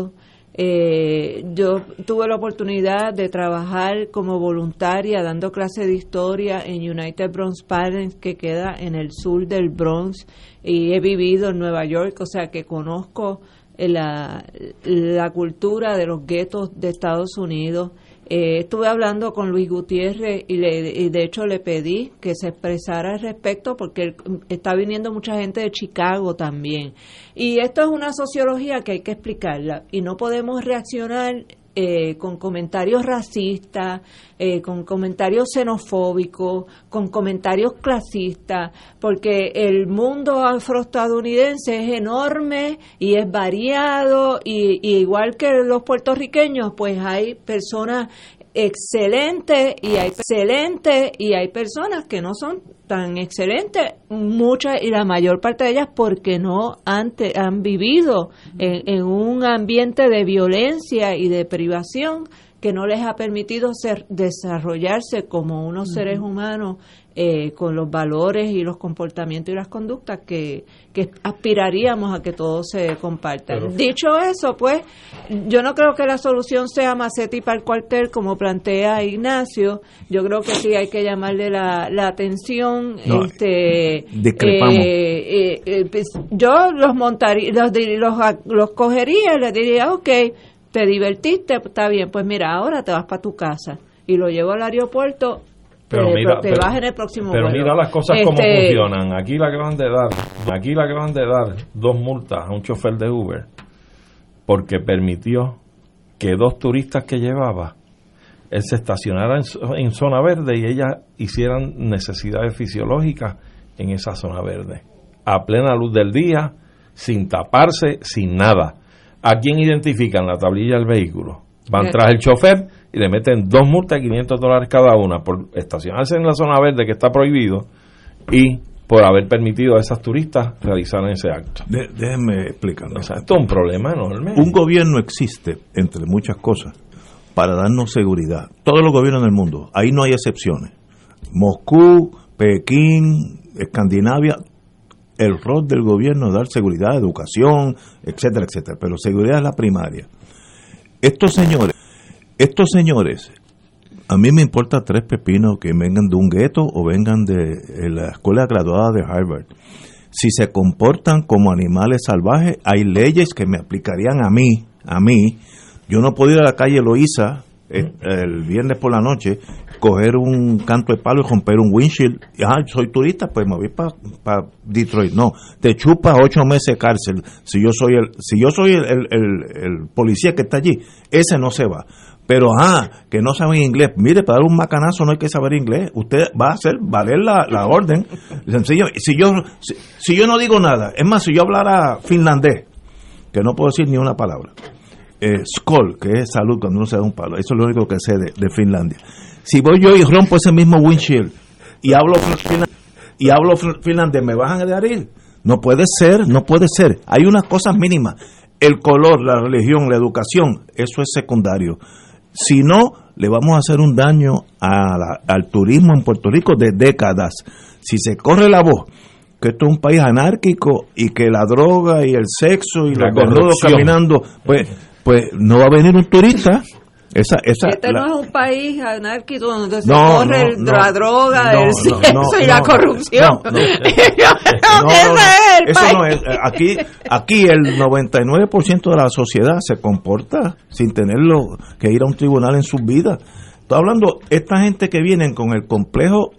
eh, yo tuve la oportunidad de trabajar como voluntaria dando clases de historia en United Bronx Parents, que queda en el sur del Bronx, y he vivido en Nueva York, o sea que conozco la, la cultura de los guetos de Estados Unidos Eh, estuve hablando con Luis Gutiérrez y, le, y de hecho le pedí que se expresara al respecto porque él- está viniendo mucha gente de Chicago también. Y esto es una sociología que hay que explicarla y no podemos reaccionar eh, con comentarios racistas, eh, con comentarios xenofóbicos, con comentarios clasistas, porque el mundo afroestadounidense es enorme y es variado y, y igual que los puertorriqueños, pues hay personas excelentes y hay excelentes y hay personas que no son tan excelentes, muchas y la mayor parte de ellas porque no han, te- han vivido en, en un ambiente de violencia y de privación que no les ha permitido ser, desarrollarse como unos seres humanos eh, con los valores y los comportamientos y las conductas que, que aspiraríamos a que todos se compartan. Dicho eso, pues, yo no creo que la solución sea Macetti para el cuartel, como plantea Ignacio. Yo creo que sí hay que llamarle la, la atención. No, este, discrepamos. eh, eh, eh, pues, yo los montaría, los, los, los cogería y les diría, ok, te divertiste, está bien, pues mira, ahora te vas para tu casa. Y lo llevo al aeropuerto, Pero mira, te pero- vas en el próximo Pero vuelo. mira las cosas como Este, funcionan. Aquí le acaban de dar, aquí le acaban de dar dos multas a un chofer de Uber porque permitió que dos turistas que llevaba él se estacionara en, en zona verde y ellas hicieran necesidades fisiológicas en esa zona verde, a plena luz del día, sin taparse, sin nada. ¿A quién identifican la tablilla del vehículo? Van tras el chofer y le meten dos multas de 500 dólares cada una por estacionarse en la zona verde que está prohibido y por haber permitido a esas turistas realizar ese acto. De- déjenme explicarlo. O sea, esto es un problema enorme. Un gobierno existe, entre muchas cosas, para darnos seguridad. Todos los gobiernos del mundo, ahí no hay excepciones. Moscú, Pekín, Escandinavia, el rol del gobierno es dar seguridad, educación, etcétera, etcétera. Pero seguridad es la primaria. Estos señores, estos señores, a mí me importa tres pepinos que vengan de un gueto o vengan de la escuela graduada de Harvard. Si se comportan como animales salvajes, hay leyes que me aplicarían a mí, a mí. Yo no puedo ir a la calle Loíza eh, el viernes por la noche, coger un canto de palo y romper un windshield. Ah, soy turista, pues me voy para Detroit. No, te chupa ocho meses de cárcel. Si yo soy el, si yo soy el, el- el- el policía que está allí, ese no se va. Pero, ah, que no saben inglés. Mire, para dar un macanazo no hay que saber inglés. Usted va a hacer valer la, la orden. Sencillo. Si yo, si, yo no digo nada, es más, si yo hablara finlandés, que no puedo decir ni una palabra. Eh, skol, que es salud cuando uno se da un palo. Eso es lo único que sé de, de Finlandia. Si voy yo y rompo ese mismo windshield y hablo y hablo fin- finlandés, ¿me van a dejar ir? No puede ser, no puede ser. Hay unas cosas mínimas. El color, la religión, la educación, eso es secundario. Si no, le vamos a hacer un daño a la- al turismo en Puerto Rico de décadas. Si se corre la voz que esto es un país anárquico y que la droga y el sexo y La los caminando, pues, pues no va a venir un turista. Esa, esa, Este la- no es un país anárquico donde se No, corre no, el- no, la droga, el sexo y la corrupción. eso no es. Aquí, aquí el 99% de la sociedad se comporta sin tenerlo que ir a un tribunal en sus vidas. Estoy hablando, esta gente que vienen con el complejo,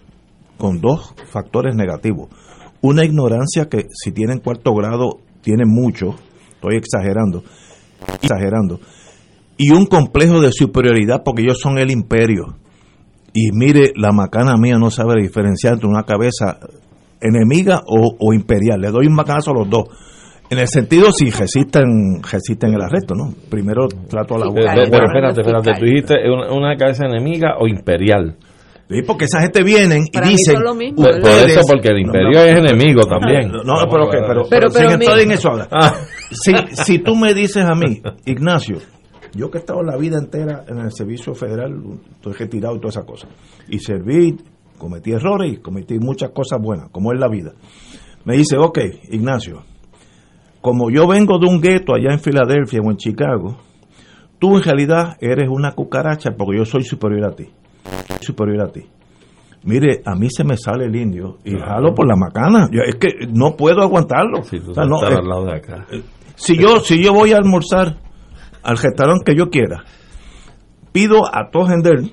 con dos factores negativos. Una ignorancia que si tienen cuarto grado, tienen mucho, estoy exagerando, exagerando. Y un complejo de superioridad porque ellos son el imperio. Y mire, la macana mía no sabe diferenciar entre una cabeza enemiga o, o imperial. Le doy un macanazo a los dos. En el sentido si resisten, resisten el arresto, ¿no? Primero trato a la abogada. eh, pero espérate, espérate, tú dijiste una, una cabeza enemiga o imperial. Sí, porque esa gente vienen y Para dicen... son lo mismo. Por, por eso, porque el imperio No, no. es enemigo también. No, no, pero, que- pero, Pero- pero pero mi- en eso ahora. Ah, Si, si tú me dices a mí, Ignacio, yo que he estado la vida entera en el servicio federal, estoy retirado y todas esas cosas, y serví, cometí errores y cometí muchas cosas buenas, como es la vida. Me dice, ok, Ignacio, como yo vengo de un gueto allá en Filadelfia o en Chicago, tú en realidad eres una cucaracha porque yo soy superior a ti. Superior a ti. Mire, a mí se me sale el indio y jalo por la macana. Yo- es que no puedo aguantarlo. si tú O sea, no, estás eh, al lado de acá. si yo si yo voy a almorzar al restaurante que yo quiera pido a todo gender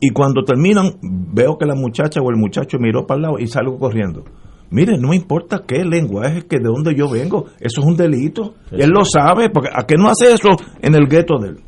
y cuando terminan veo que la muchacha o el muchacho miró para el lado y salgo corriendo. Mire, no me importa qué lenguaje, que de dónde yo vengo, eso es un delito. Él lo sabe, porque ¿a qué no hace eso en el gueto de él?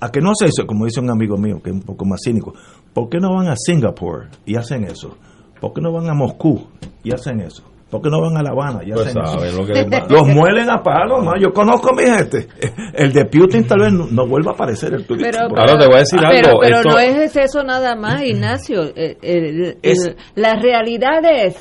¿A qué no hace eso? Como dice un amigo mío, que es un poco más cínico. ¿Por qué no van a Singapur y hacen eso? ¿Por qué no van a Moscú y hacen eso? ¿Por qué no van a La Habana y Pues hacen eso? sabe lo que les va- Los muelen a palos, ¿no? Yo conozco a mi gente. El de Putin tal vez no, no vuelva a aparecer el turismo. Pero, Ahora te voy a decir pero, algo, Pero esto- no es eso nada más, Ignacio. El- el- Es- el- la realidad es,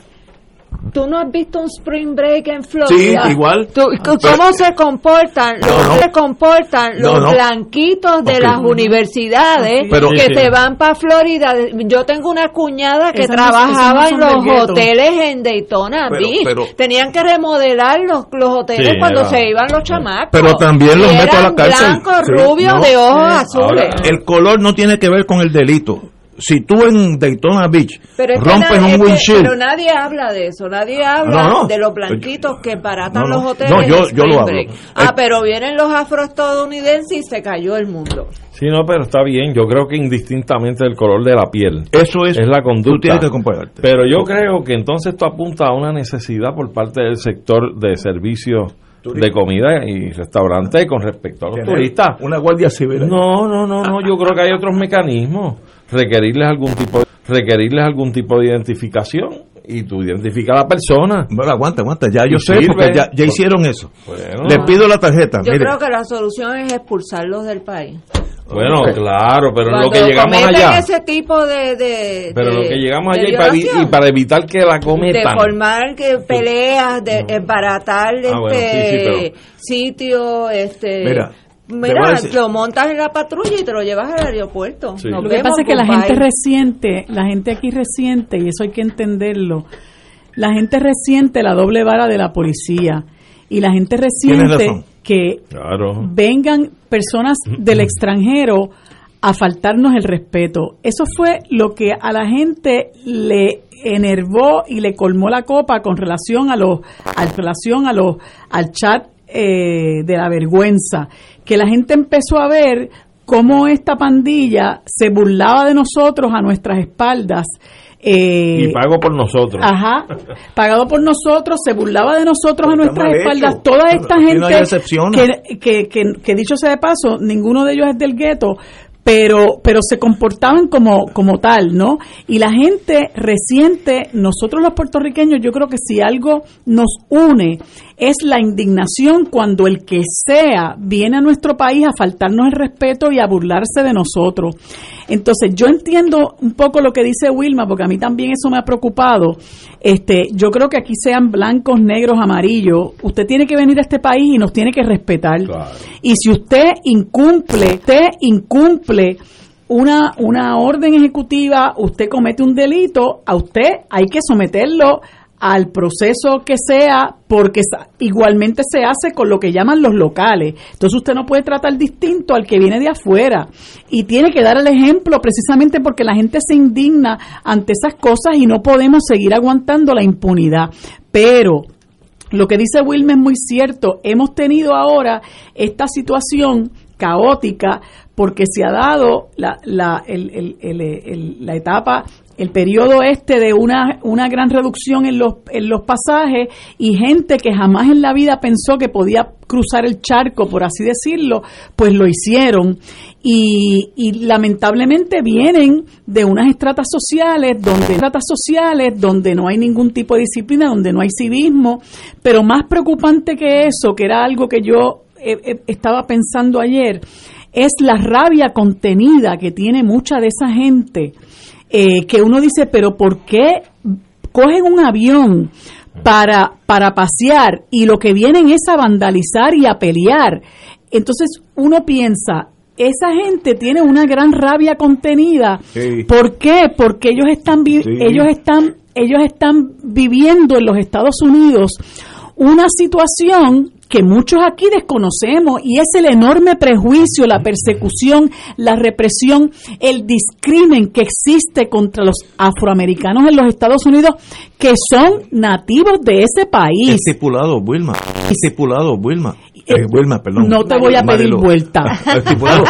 tú no has visto un spring break en Sí, Florida. igual. Tú- ¿Cómo se comportan? No, los, no. se comportan No, los no. blanquitos de Ok. las universidades Pero- que Sí, sí. van para Florida. Yo tengo una cuñada que Esas no- trabajaba en los hoteles en Daytona Pero- Beach. pero- Tenían que remodelar los, los hoteles Sí, cuando era- se iban los chamacos. Pero también los meto a la cárcel. blancos, Sí, rubios, no. de ojos Ahora- azules. El color no tiene que ver con el delito. Si tú en Daytona Beach rompes nadie- un windshield, pero nadie habla de eso, nadie habla No, no. de los blanquitos que baratan No, no. los hoteles. No, yo- lo hablo. Eh, Ah, pero vienen los afroestadounidenses y se cayó el mundo. Sí, no, pero está bien. Yo creo que indistintamente del color de la piel. eso es, es la conducta. Tú tienes que comportarte. Pero yo creo que entonces esto apunta a una necesidad por parte del sector de servicios de comida y restaurantes con respecto a los turistas. Una guardia civil. No, no, no, no. Yo creo que hay otros mecanismos. Requerirles algún tipo, requerirles algún tipo de identificación y tú identificas a la persona. Bueno, aguanta, aguanta. Ya yo sé, porque ya, ya hicieron eso. Bueno, Le pido la tarjeta. Yo mire. creo que la solución es expulsarlos del país. bueno, claro, pero en Cuando lo que llegamos cometen allá. ese tipo de... de Pero de- lo que llegamos de allá y para, y para evitar que la de cometan. formar que peleas, de embaratar Ah, bueno, sí, sí, este pero- sitio, este Mira, Mira, lo montas en la patrulla y te lo llevas al aeropuerto. Sí. Lo que pasa es que la gente reciente, la gente aquí reciente, y eso hay que entenderlo, la gente reciente la doble vara de la policía y la gente reciente que Claro. vengan personas del extranjero a faltarnos el respeto. Eso fue lo que a la gente le enervó y le colmó la copa con relación a los, a relación a los, al chat eh, de la vergüenza, que la gente empezó a ver cómo esta pandilla se burlaba de nosotros a nuestras espaldas. eh, Y pago por nosotros. Ajá, pagado por nosotros, se burlaba de nosotros a nuestras espaldas. hecho. Toda esta gente que, que, que dicho sea de paso, ninguno de ellos es del gueto, pero, pero se comportaban como, como tal, ¿no? Y la gente reciente, nosotros los puertorriqueños, yo creo que si algo nos une es la indignación cuando el que sea viene a nuestro país a faltarnos el respeto y a burlarse de nosotros. Entonces, yo entiendo un poco lo que dice Wilma, porque a mí también eso me ha preocupado. Este, yo creo que aquí sean blancos, negros, amarillos, usted tiene que venir a este país y nos tiene que respetar. Claro. Y si usted incumple, usted incumple una, una orden ejecutiva, usted comete un delito, a usted hay que someterlo al proceso que sea, porque igualmente se hace con lo que llaman los locales. Entonces usted no puede tratar distinto al que viene de afuera. Y tiene que dar el ejemplo precisamente porque la gente se indigna ante esas cosas y no podemos seguir aguantando la impunidad. Pero lo que dice Wilmer es muy cierto. Hemos tenido ahora esta situación caótica porque se ha dado la, la, el- la etapa, el periodo este de una, una gran reducción en los, en los pasajes y gente que jamás en la vida pensó que podía cruzar el charco, por así decirlo, pues lo hicieron. Y, y lamentablemente vienen de unas estratas sociales, donde estratas sociales, donde no hay ningún tipo de disciplina, donde no hay civismo, pero más preocupante que eso, que era algo que yo eh, eh, estaba pensando ayer, es la rabia contenida que tiene mucha de esa gente, eh, que uno dice, pero ¿por qué cogen un avión para, para pasear y lo que vienen es a vandalizar y a pelear? Entonces uno piensa, esa gente tiene una gran rabia contenida. Sí. ¿Por qué? Porque ellos están, vi- Sí. ellos están, ellos están viviendo en los Estados Unidos una situación que muchos aquí desconocemos y es el enorme prejuicio, la persecución, la represión, el discrimen que existe contra los afroamericanos en los Estados Unidos que son nativos de ese país. Estipulado, Wilma. Estipulado, Wilma. Eh, Eh, Wilma, perdón. no te voy a pedir vuelta. El diputado,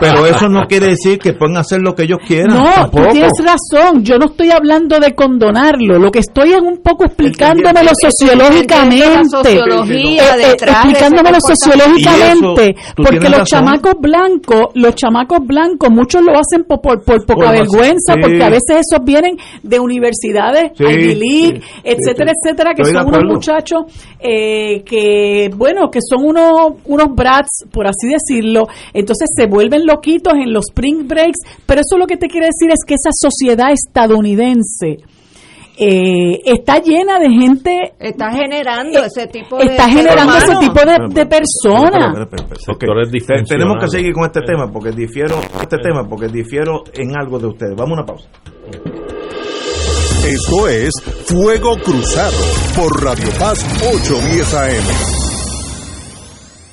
pero eso no quiere decir que pueden hacer lo que ellos quieran. No, tampoco. tú tienes razón. Yo no estoy hablando de condonarlo. Lo que estoy es un poco explicándomelo sociológicamente. Eh, explicándomelo sociológicamente. Eso, Porque los razón. chamacos blancos, los chamacos blancos, muchos lo hacen por, por, por poca Por vergüenza, sí. porque a veces esos vienen de universidades, Sí, Ivy League, sí, etcétera, sí, sí. etcétera, que Estoy son unos muchachos eh, que, bueno, que son unos, unos brats, por así decirlo, entonces se vuelven loquitos en los spring breaks, pero eso lo que te quiere decir es que esa sociedad estadounidense eh, está llena de gente, Está generando Eh, ese tipo de. está generando ese tipo de, de personas. Tenemos que seguir con este tema porque difiero este tema porque difiero en algo de ustedes. Vamos a una pausa. Esto es Fuego Cruzado por Radio Paz 810 AM.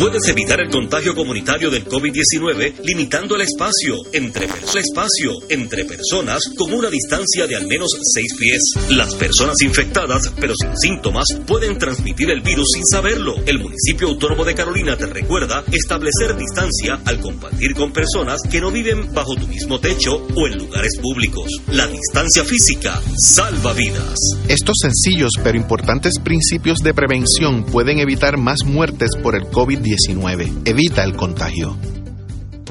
Puedes evitar el contagio comunitario del COVID-19 limitando el espacio entre, el espacio entre personas con una distancia de al menos 6 pies. Las personas infectadas pero sin síntomas pueden transmitir el virus sin saberlo. El municipio autónomo de Carolina te recuerda establecer distancia al compartir con personas que no viven bajo tu mismo techo o en lugares públicos. La distancia física salva vidas. Estos sencillos pero importantes principios de prevención pueden evitar más muertes por el COVID-19. Evita el contagio.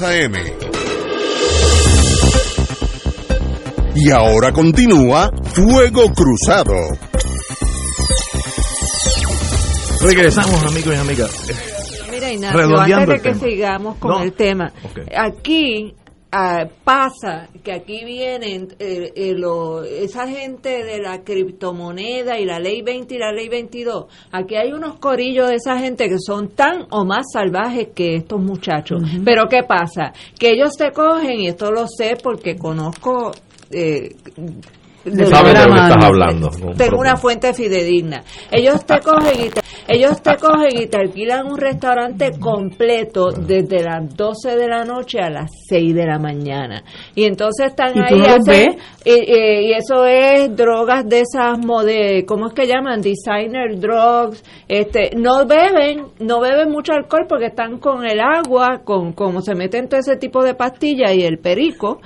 AM. Y ahora continúa Fuego Cruzado. Regresamos, amigos y amigas. Mira, Ignacio, antes de que sigamos con No. el tema, aquí ah, pasa que aquí vienen eh, eh, lo- esa gente de la criptomoneda y la ley 20 y la ley 22. Aquí hay unos corillos de esa gente que son tan o más salvajes que estos muchachos. Pero ¿qué pasa? Que ellos te cogen, y esto lo sé porque conozco... Eh, Tú sabes de lo que estás hablando. tengo una fuente fidedigna. Ellos te cogen y te, ellos te cogen y te alquilan un restaurante completo desde las 12 de la noche a las 6 de la mañana. Y entonces están ¿Y tú ahí hacen- ves? y, y- y eso es drogas de esas mode, ¿cómo es que llaman? Designer drugs. Este, no beben, no beben mucho alcohol porque están con el agua, con como se meten todo ese tipo de pastillas y el perico.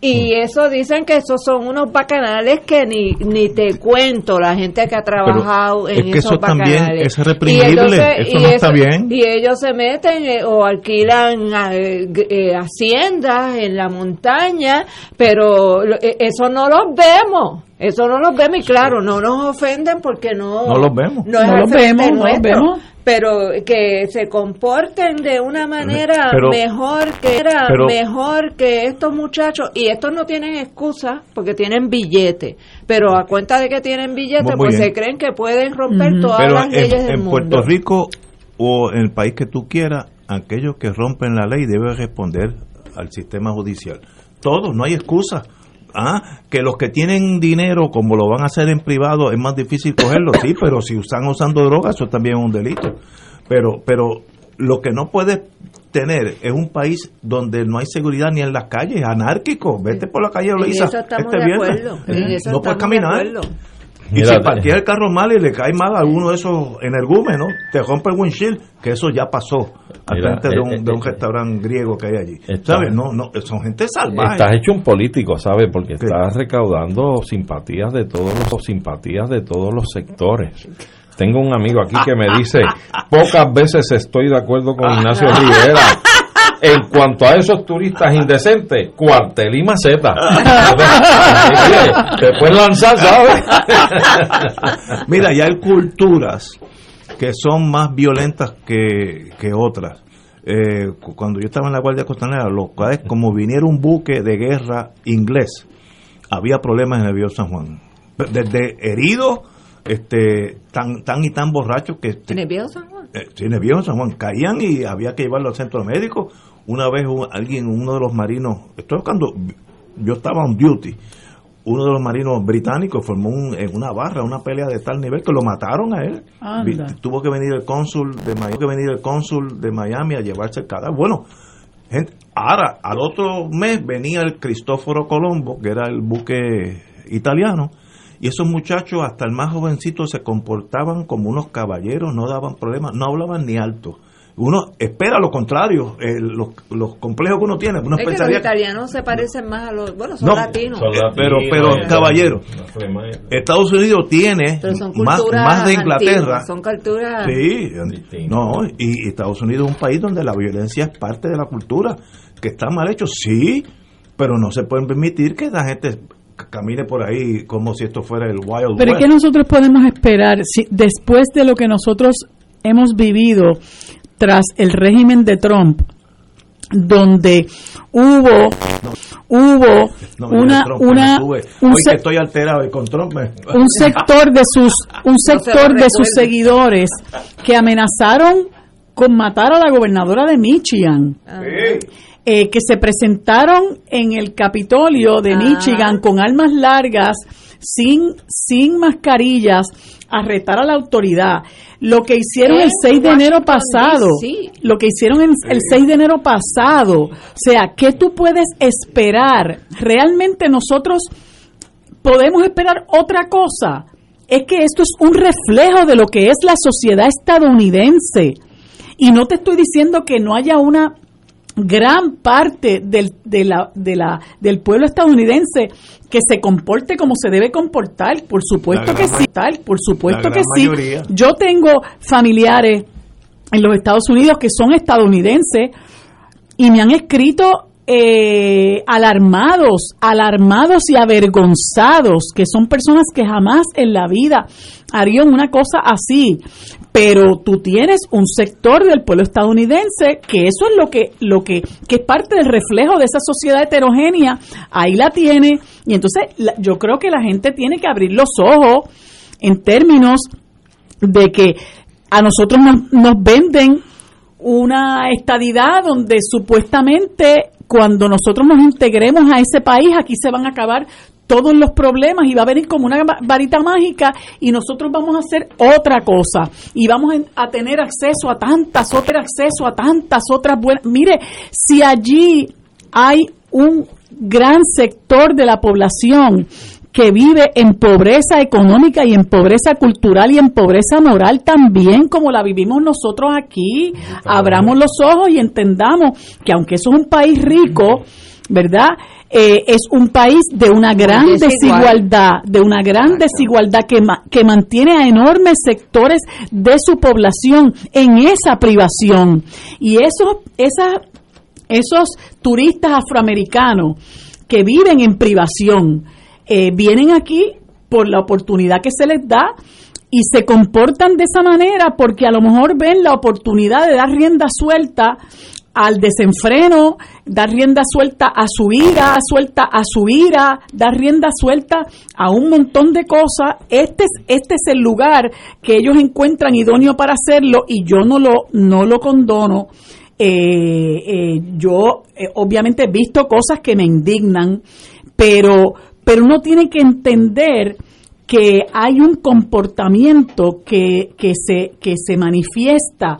Y eso dicen que esos son unos bacanales que ni, ni te cuento, la gente que ha trabajado es en que esos eso también bacanales. es reprimible, eso y no está bien. Y ellos se meten eh, o alquilan eh, eh, haciendas en la montaña, pero eso no los vemos. Eso no los vemos y claro, no nos ofenden porque no, No los vemos. no los vemos, no los vemos. pero que se comporten de una manera Pero- mejor que era pero- mejor que estos muchachos y estos no tienen excusa porque tienen billete pero a cuenta de que tienen billete pues bien. se creen que pueden romper todas Pero las en, leyes del en mundo Puerto Rico o en el país que tú quieras, aquellos que rompen la ley deben responder al sistema judicial. Todos, no hay excusa. Ah, que los que tienen dinero, como lo van a hacer en privado, es más difícil cogerlo, sí, pero si están usando drogas, eso también es un delito. Pero, pero lo que no puedes tener es un país donde no hay seguridad ni en las calles, anárquico. Vete por la calle Luisa este viernes. Eh, no puedes caminar. Y si te- parquea el carro mal y le cae mal a alguno de esos energúmenos, te rompe el windshield, que eso ya pasó al Mira, frente de un, eh, de un eh, restaurante griego que hay allí. está- ¿Sabes? No, no, son gente salvaje. Estás hecho un político, ¿sabes? Porque estás recaudando simpatías de todos los simpatías de todos los sectores. Tengo un amigo aquí que me dice, pocas veces estoy de acuerdo con Ignacio Rivera. En cuanto a esos turistas indecentes, cuartel y maceta. Te puedes lanzar, ¿sabes? Mira, ya hay culturas que son más violentas que, que otras. Eh, cu- cuando yo estaba en la Guardia Costanera, los cuales, como viniera un buque de guerra inglés, había problemas en el Río San Juan. Desde heridos, este, tan, tan y tan borrachos que en el viejo San Juan eh, sí, viejo San Juan caían y había que llevarlo al centro médico. Una vez un- alguien, uno de los marinos, estoy buscando, yo estaba on duty, uno de los marinos británicos formó un- en una barra una pelea de tal nivel que lo mataron a él. Anda. Tuvo que venir el cónsul de Miami, que venir el cónsul de Miami a llevarse el cadáver. Bueno, gente, ahora al otro mes venía el Cristóforo Colombo, que era el buque italiano, y esos muchachos, hasta el más jovencito, se comportaban como unos caballeros, no daban problemas, no hablaban ni alto. Uno espera lo contrario, eh, los, los complejos que uno tiene. Uno es que los italianos se parecen más a los bueno son No, latinos son latinos, pero- pero, eh, caballero, Estados Unidos tiene más, más de Inglaterra. antiguas, son culturas Sí, no, y, Estados Unidos es un país donde la violencia es parte de la cultura, que está mal hecho, sí, pero no se pueden permitir que la gente camine por ahí como si esto fuera el Wild Pero West. ¿qué nosotros podemos esperar si después de lo que nosotros hemos vivido tras el régimen de Trump, donde hubo hubo No, una Trump, me una sube. un, Hoy se- que estoy alterado y con Trump me- un sector de sus un sector de sus seguidores que amenazaron con matar a la gobernadora de Michigan eh, que se presentaron en el Capitolio de Michigan con armas largas, sin, sin mascarillas, a retar a la autoridad. Lo que hicieron el 6 de enero pasado, lo que hicieron el 6 de enero pasado, o sea, ¿qué tú puedes esperar? Realmente nosotros podemos esperar otra cosa. Es que esto es un reflejo de lo que es la sociedad estadounidense. Y no te estoy diciendo que no haya una gran parte del, de la, de la, del pueblo estadounidense que se comporte como se debe comportar. Por supuesto que sí, tal, por supuesto que sí. Yo tengo familiares en los Estados Unidos que son estadounidenses y me han escrito eh, alarmados, alarmados y avergonzados, que son personas que jamás en la vida harían una cosa así. Pero tú tienes un sector del pueblo estadounidense que eso es lo que, lo que, que es parte del reflejo de esa sociedad heterogénea. Ahí la tiene. Y entonces yo creo que la gente tiene que abrir los ojos en términos de que a nosotros nos, nos venden una estadidad donde supuestamente cuando nosotros nos integremos a ese país, aquí se van a acabar todos los problemas y va a venir como una va- varita mágica y nosotros vamos a hacer otra cosa. Y vamos a tener acceso a tantas otras acceso a tantas otras buenas. Mire si allí hay un gran sector de la población que vive en pobreza económica y en pobreza cultural y en pobreza moral también como la vivimos nosotros aquí. Abramos los ojos y entendamos que aunque eso es un país rico, ¿verdad? Eh, es un país de una gran desigual. desigualdad, de una gran desigualdad que, ma- que mantiene a enormes sectores de su población en esa privación. Y esas esos turistas afroamericanos que viven en privación eh, vienen aquí por la oportunidad que se les da y se comportan de esa manera porque a lo mejor ven la oportunidad de dar rienda suelta al desenfreno, dar rienda suelta a su ira, suelta a su ira, dar rienda suelta a un montón de cosas. Este es, este es el lugar que ellos encuentran idóneo para hacerlo y yo no lo, no lo condono. Eh, eh, yo eh, obviamente he visto cosas que me indignan, pero, pero uno tiene que entender que hay un comportamiento que, que, se, que se manifiesta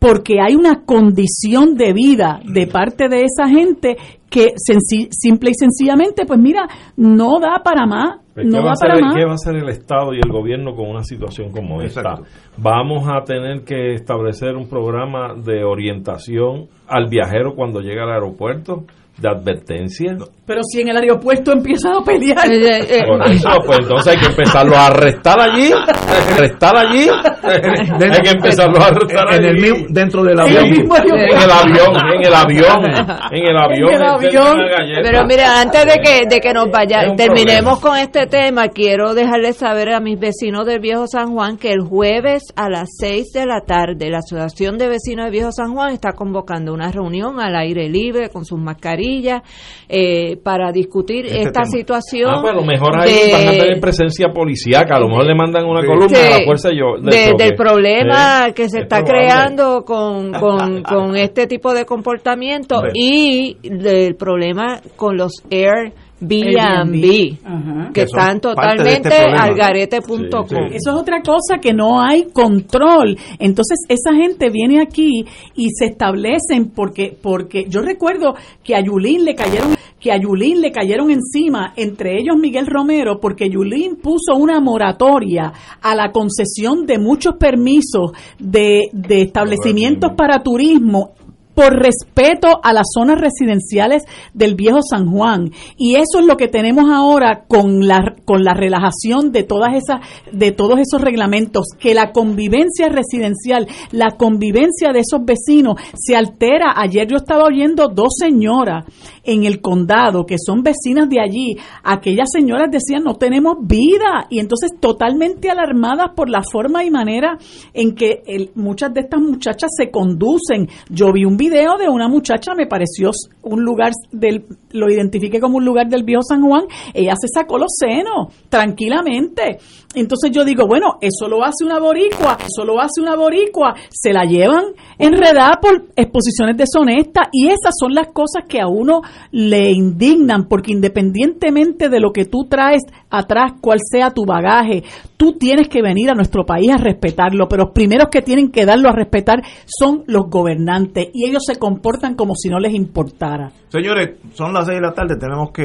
porque hay una condición de vida de parte de esa gente que simple y sencillamente, pues mira, no da para más. No ¿Qué, va para más. ¿Qué va a hacer el Estado y el gobierno con una situación como esta? Vamos a tener que establecer un programa de orientación al viajero cuando llega al aeropuerto de advertencia. Pero si en el aeropuerto empiezan a pelear. Eh, eh, Por eso, pues entonces hay que empezarlo a arrestar allí. Arrestar allí. hay que empezarlo a arrestar en allí. el dentro del avión. En el avión, en el avión, en el avión. En el avión. Pero mira, antes de que, de que nos vaya, terminemos con este tema, quiero dejarles saber a mis vecinos del Viejo San Juan que el jueves a las 6 de la tarde la Asociación de Vecinos del Viejo San Juan está convocando una reunión al aire libre con sus mascarillas eh, para discutir Este esta tema. situación. Ah, pues a lo mejor ahí de- van a tener presencia policíaca, a lo mejor le mandan una columna Sí, a la fuerza yo, de de- del problema que se es está probable. creando con, con, con este tipo de comportamiento y del problema con los Airbnb, Airbnb. Ajá. que están este totalmente problema. al garete.com. Eso es otra cosa que no hay control. Entonces esa gente viene aquí y se establecen porque porque yo recuerdo que a Yulín le cayeron que a Yulín le cayeron encima, entre ellos Miguel Romero, porque Yulín puso una moratoria a la concesión de muchos permisos de, de establecimientos para turismo por respeto a las zonas residenciales del viejo San Juan. Y eso es lo que tenemos ahora con la con la relajación de todas esas de todos esos reglamentos que la convivencia residencial la convivencia de esos vecinos se altera. Ayer yo estaba oyendo dos señoras en el condado que son vecinas de allí. Aquellas señoras decían no tenemos vida y entonces totalmente alarmadas por la forma y manera en que muchas de estas muchachas se conducen. Yo vi un video de una muchacha, me pareció un lugar del, lo identifiqué como un lugar del viejo San Juan, ella se sacó los senos, tranquilamente. Entonces yo digo, bueno, eso lo hace una boricua, eso lo hace una boricua, se la llevan enredada por exposiciones deshonestas y esas son las cosas que a uno le indignan, porque independientemente de lo que tú traes atrás, cual sea tu bagaje, tú tienes que venir a nuestro país a respetarlo, pero los primeros que tienen que darlo a respetar son los gobernantes y ellos se comportan como si no les importara. Señores, son las 6 de la tarde, tenemos que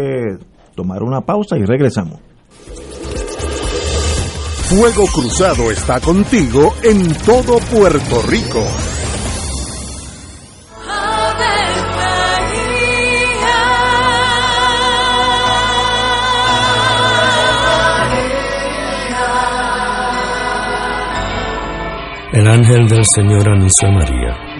tomar una pausa y regresamos. Fuego Cruzado está contigo en todo Puerto Rico. El ángel del Señor anunció a María.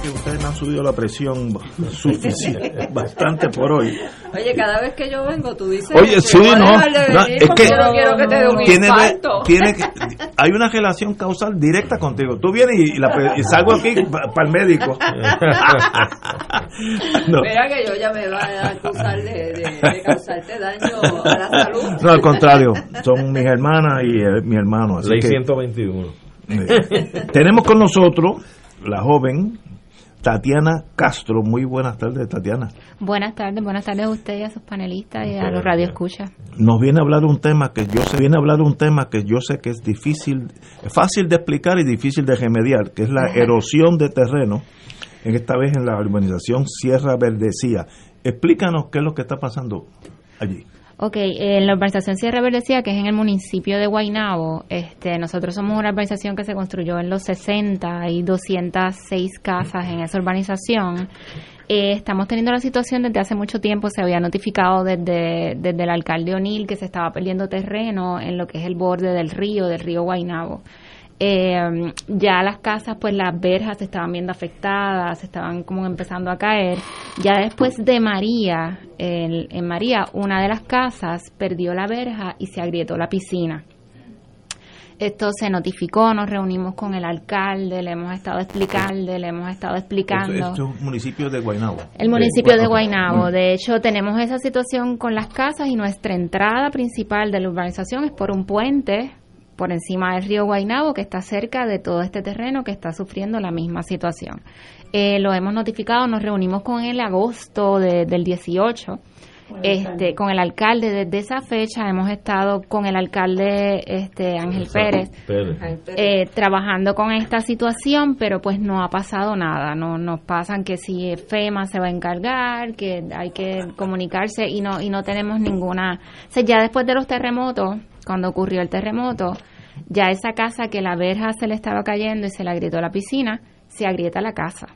Que ustedes me han subido la presión suficiente, bastante por hoy, Oye, cada vez que yo vengo, tú dices. Oye, que sí, no, no, es porque que yo no quiero que te dé un tiene, tiene que, hay una relación causal directa contigo. Tú vienes y, y la- y salgo aquí para el médico. No. Mira que yo ya me va a acusar de, de- de causarte daño a la salud. No, al contrario, son mis hermanas y eh, mi hermano. Así Ley que, 121. eh, tenemos con nosotros la joven Tatiana Castro. Muy buenas tardes, Tatiana. Buenas tardes, buenas tardes a usted y a sus panelistas y a los radioescuchas. Nos viene a hablar un tema que yo sé, viene a hablar un tema que yo sé que es difícil, es fácil de explicar y difícil de remediar, que es la erosión de terreno, en esta vez en la urbanización Sierra Verdecía. Explícanos qué es lo que está pasando allí. Ok, en la urbanización Sierra Verdecía, que es en el municipio de Guaynabo, este, nosotros somos una urbanización que se construyó en los 60, hay 206 casas en esa urbanización. Eh, estamos teniendo la situación desde hace mucho tiempo, se había notificado desde, desde el alcalde O'Neill que se estaba perdiendo terreno en lo que es el borde del río, del río Guaynabo. Eh, ya las casas, pues las verjas se estaban viendo afectadas, se estaban como empezando a caer. Ya después de María, en, en María, una de las casas perdió la verja y se agrietó la piscina. Esto se notificó, nos reunimos con el alcalde, le hemos estado explicando, le hemos estado explicando. Esto, esto es un municipio de Guaynabo. El municipio de. Guaynabo. De hecho, tenemos esa situación con las casas y nuestra entrada principal de la urbanización es por un puente por encima del río Guaynabo que está cerca de todo este terreno que está sufriendo la misma situación. Eh, lo hemos notificado, nos reunimos con él en agosto de- del 18 este, con el alcalde desde esa fecha hemos estado con el alcalde este Ángel Pérez eh, trabajando con esta situación, pero pues no ha pasado nada. No nos pasan que si FEMA se va a encargar, que hay que comunicarse y no y no tenemos ninguna. O sea, ya después de los terremotos, cuando ocurrió el terremoto, ya esa casa que la verja se le estaba cayendo y se le agrietó la piscina, se agrieta la casa.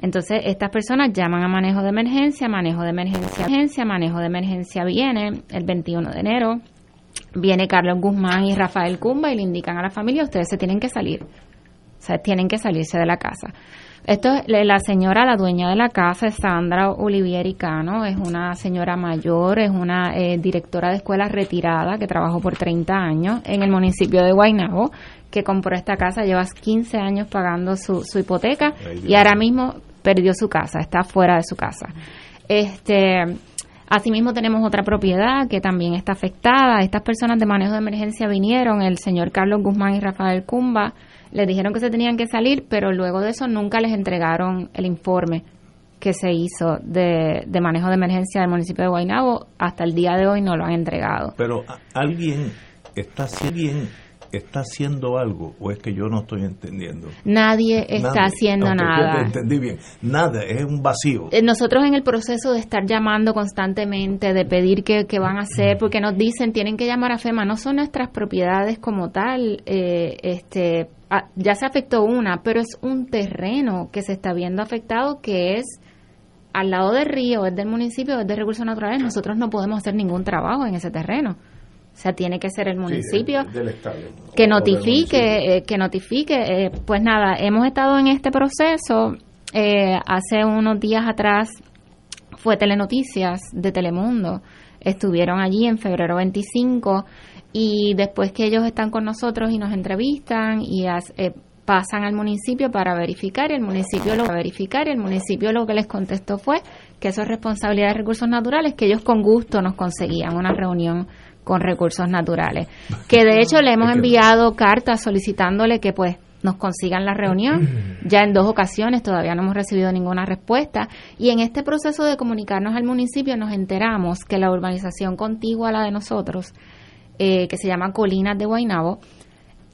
Entonces, estas personas llaman a manejo de emergencia, manejo de emergencia, emergencia, manejo de emergencia viene el 21 de enero, viene Carlos Guzmán y Rafael Cumba y le indican a la familia, ustedes se tienen que salir, o sea, tienen que salirse de la casa. Esto es la señora, la dueña de la casa, es Sandra Olivieri Cano, es una señora mayor, es una eh, directora de escuela retirada que trabajó por 30 años en el municipio de Guaynabo, que compró esta casa, lleva 15 años pagando su, su hipoteca Ay, y ahora mismo perdió su casa, está fuera de su casa. Este, asimismo tenemos otra propiedad que también está afectada. Estas personas de manejo de emergencia vinieron, el señor Carlos Guzmán y Rafael Cumba, les dijeron que se tenían que salir, pero luego de eso nunca les entregaron el informe que se hizo de, de manejo de emergencia del municipio de Guaynabo. Hasta el día de hoy no lo han entregado. Pero ¿a- alguien está, alguien está haciendo algo o es que yo no estoy entendiendo. Nadie está Nadie. haciendo yo nada. te entendí bien. Nada, es un vacío. Eh, Nosotros en el proceso de estar llamando constantemente, de pedir que, que van a hacer, porque nos dicen tienen que llamar a FEMA, no son nuestras propiedades como tal, eh, este, ah, ya se afectó una, pero es un terreno que se está viendo afectado que es al lado del río, es del municipio, es de recursos naturales, nosotros no podemos hacer ningún trabajo en ese terreno. O sea, tiene que ser el municipio que notifique, eh, que notifique. eh, pues nada, hemos estado en este proceso. eh, hace unos días atrás fue Telenoticias de Telemundo. Estuvieron allí en febrero 25 y después que ellos están con nosotros y nos entrevistan y as- eh, pasan al municipio para verificar y el municipio lo verificar y el municipio lo que les contestó fue que eso es responsabilidad de recursos naturales que ellos con gusto nos conseguían una reunión con recursos naturales. Que de hecho le hemos enviado cartas solicitándole que pues nos consigan la reunión. Ya en dos ocasiones todavía no hemos recibido ninguna respuesta. Y en este proceso de comunicarnos al municipio nos enteramos que la urbanización contigua a la de nosotros eh, que se llama Colinas de Guaynabo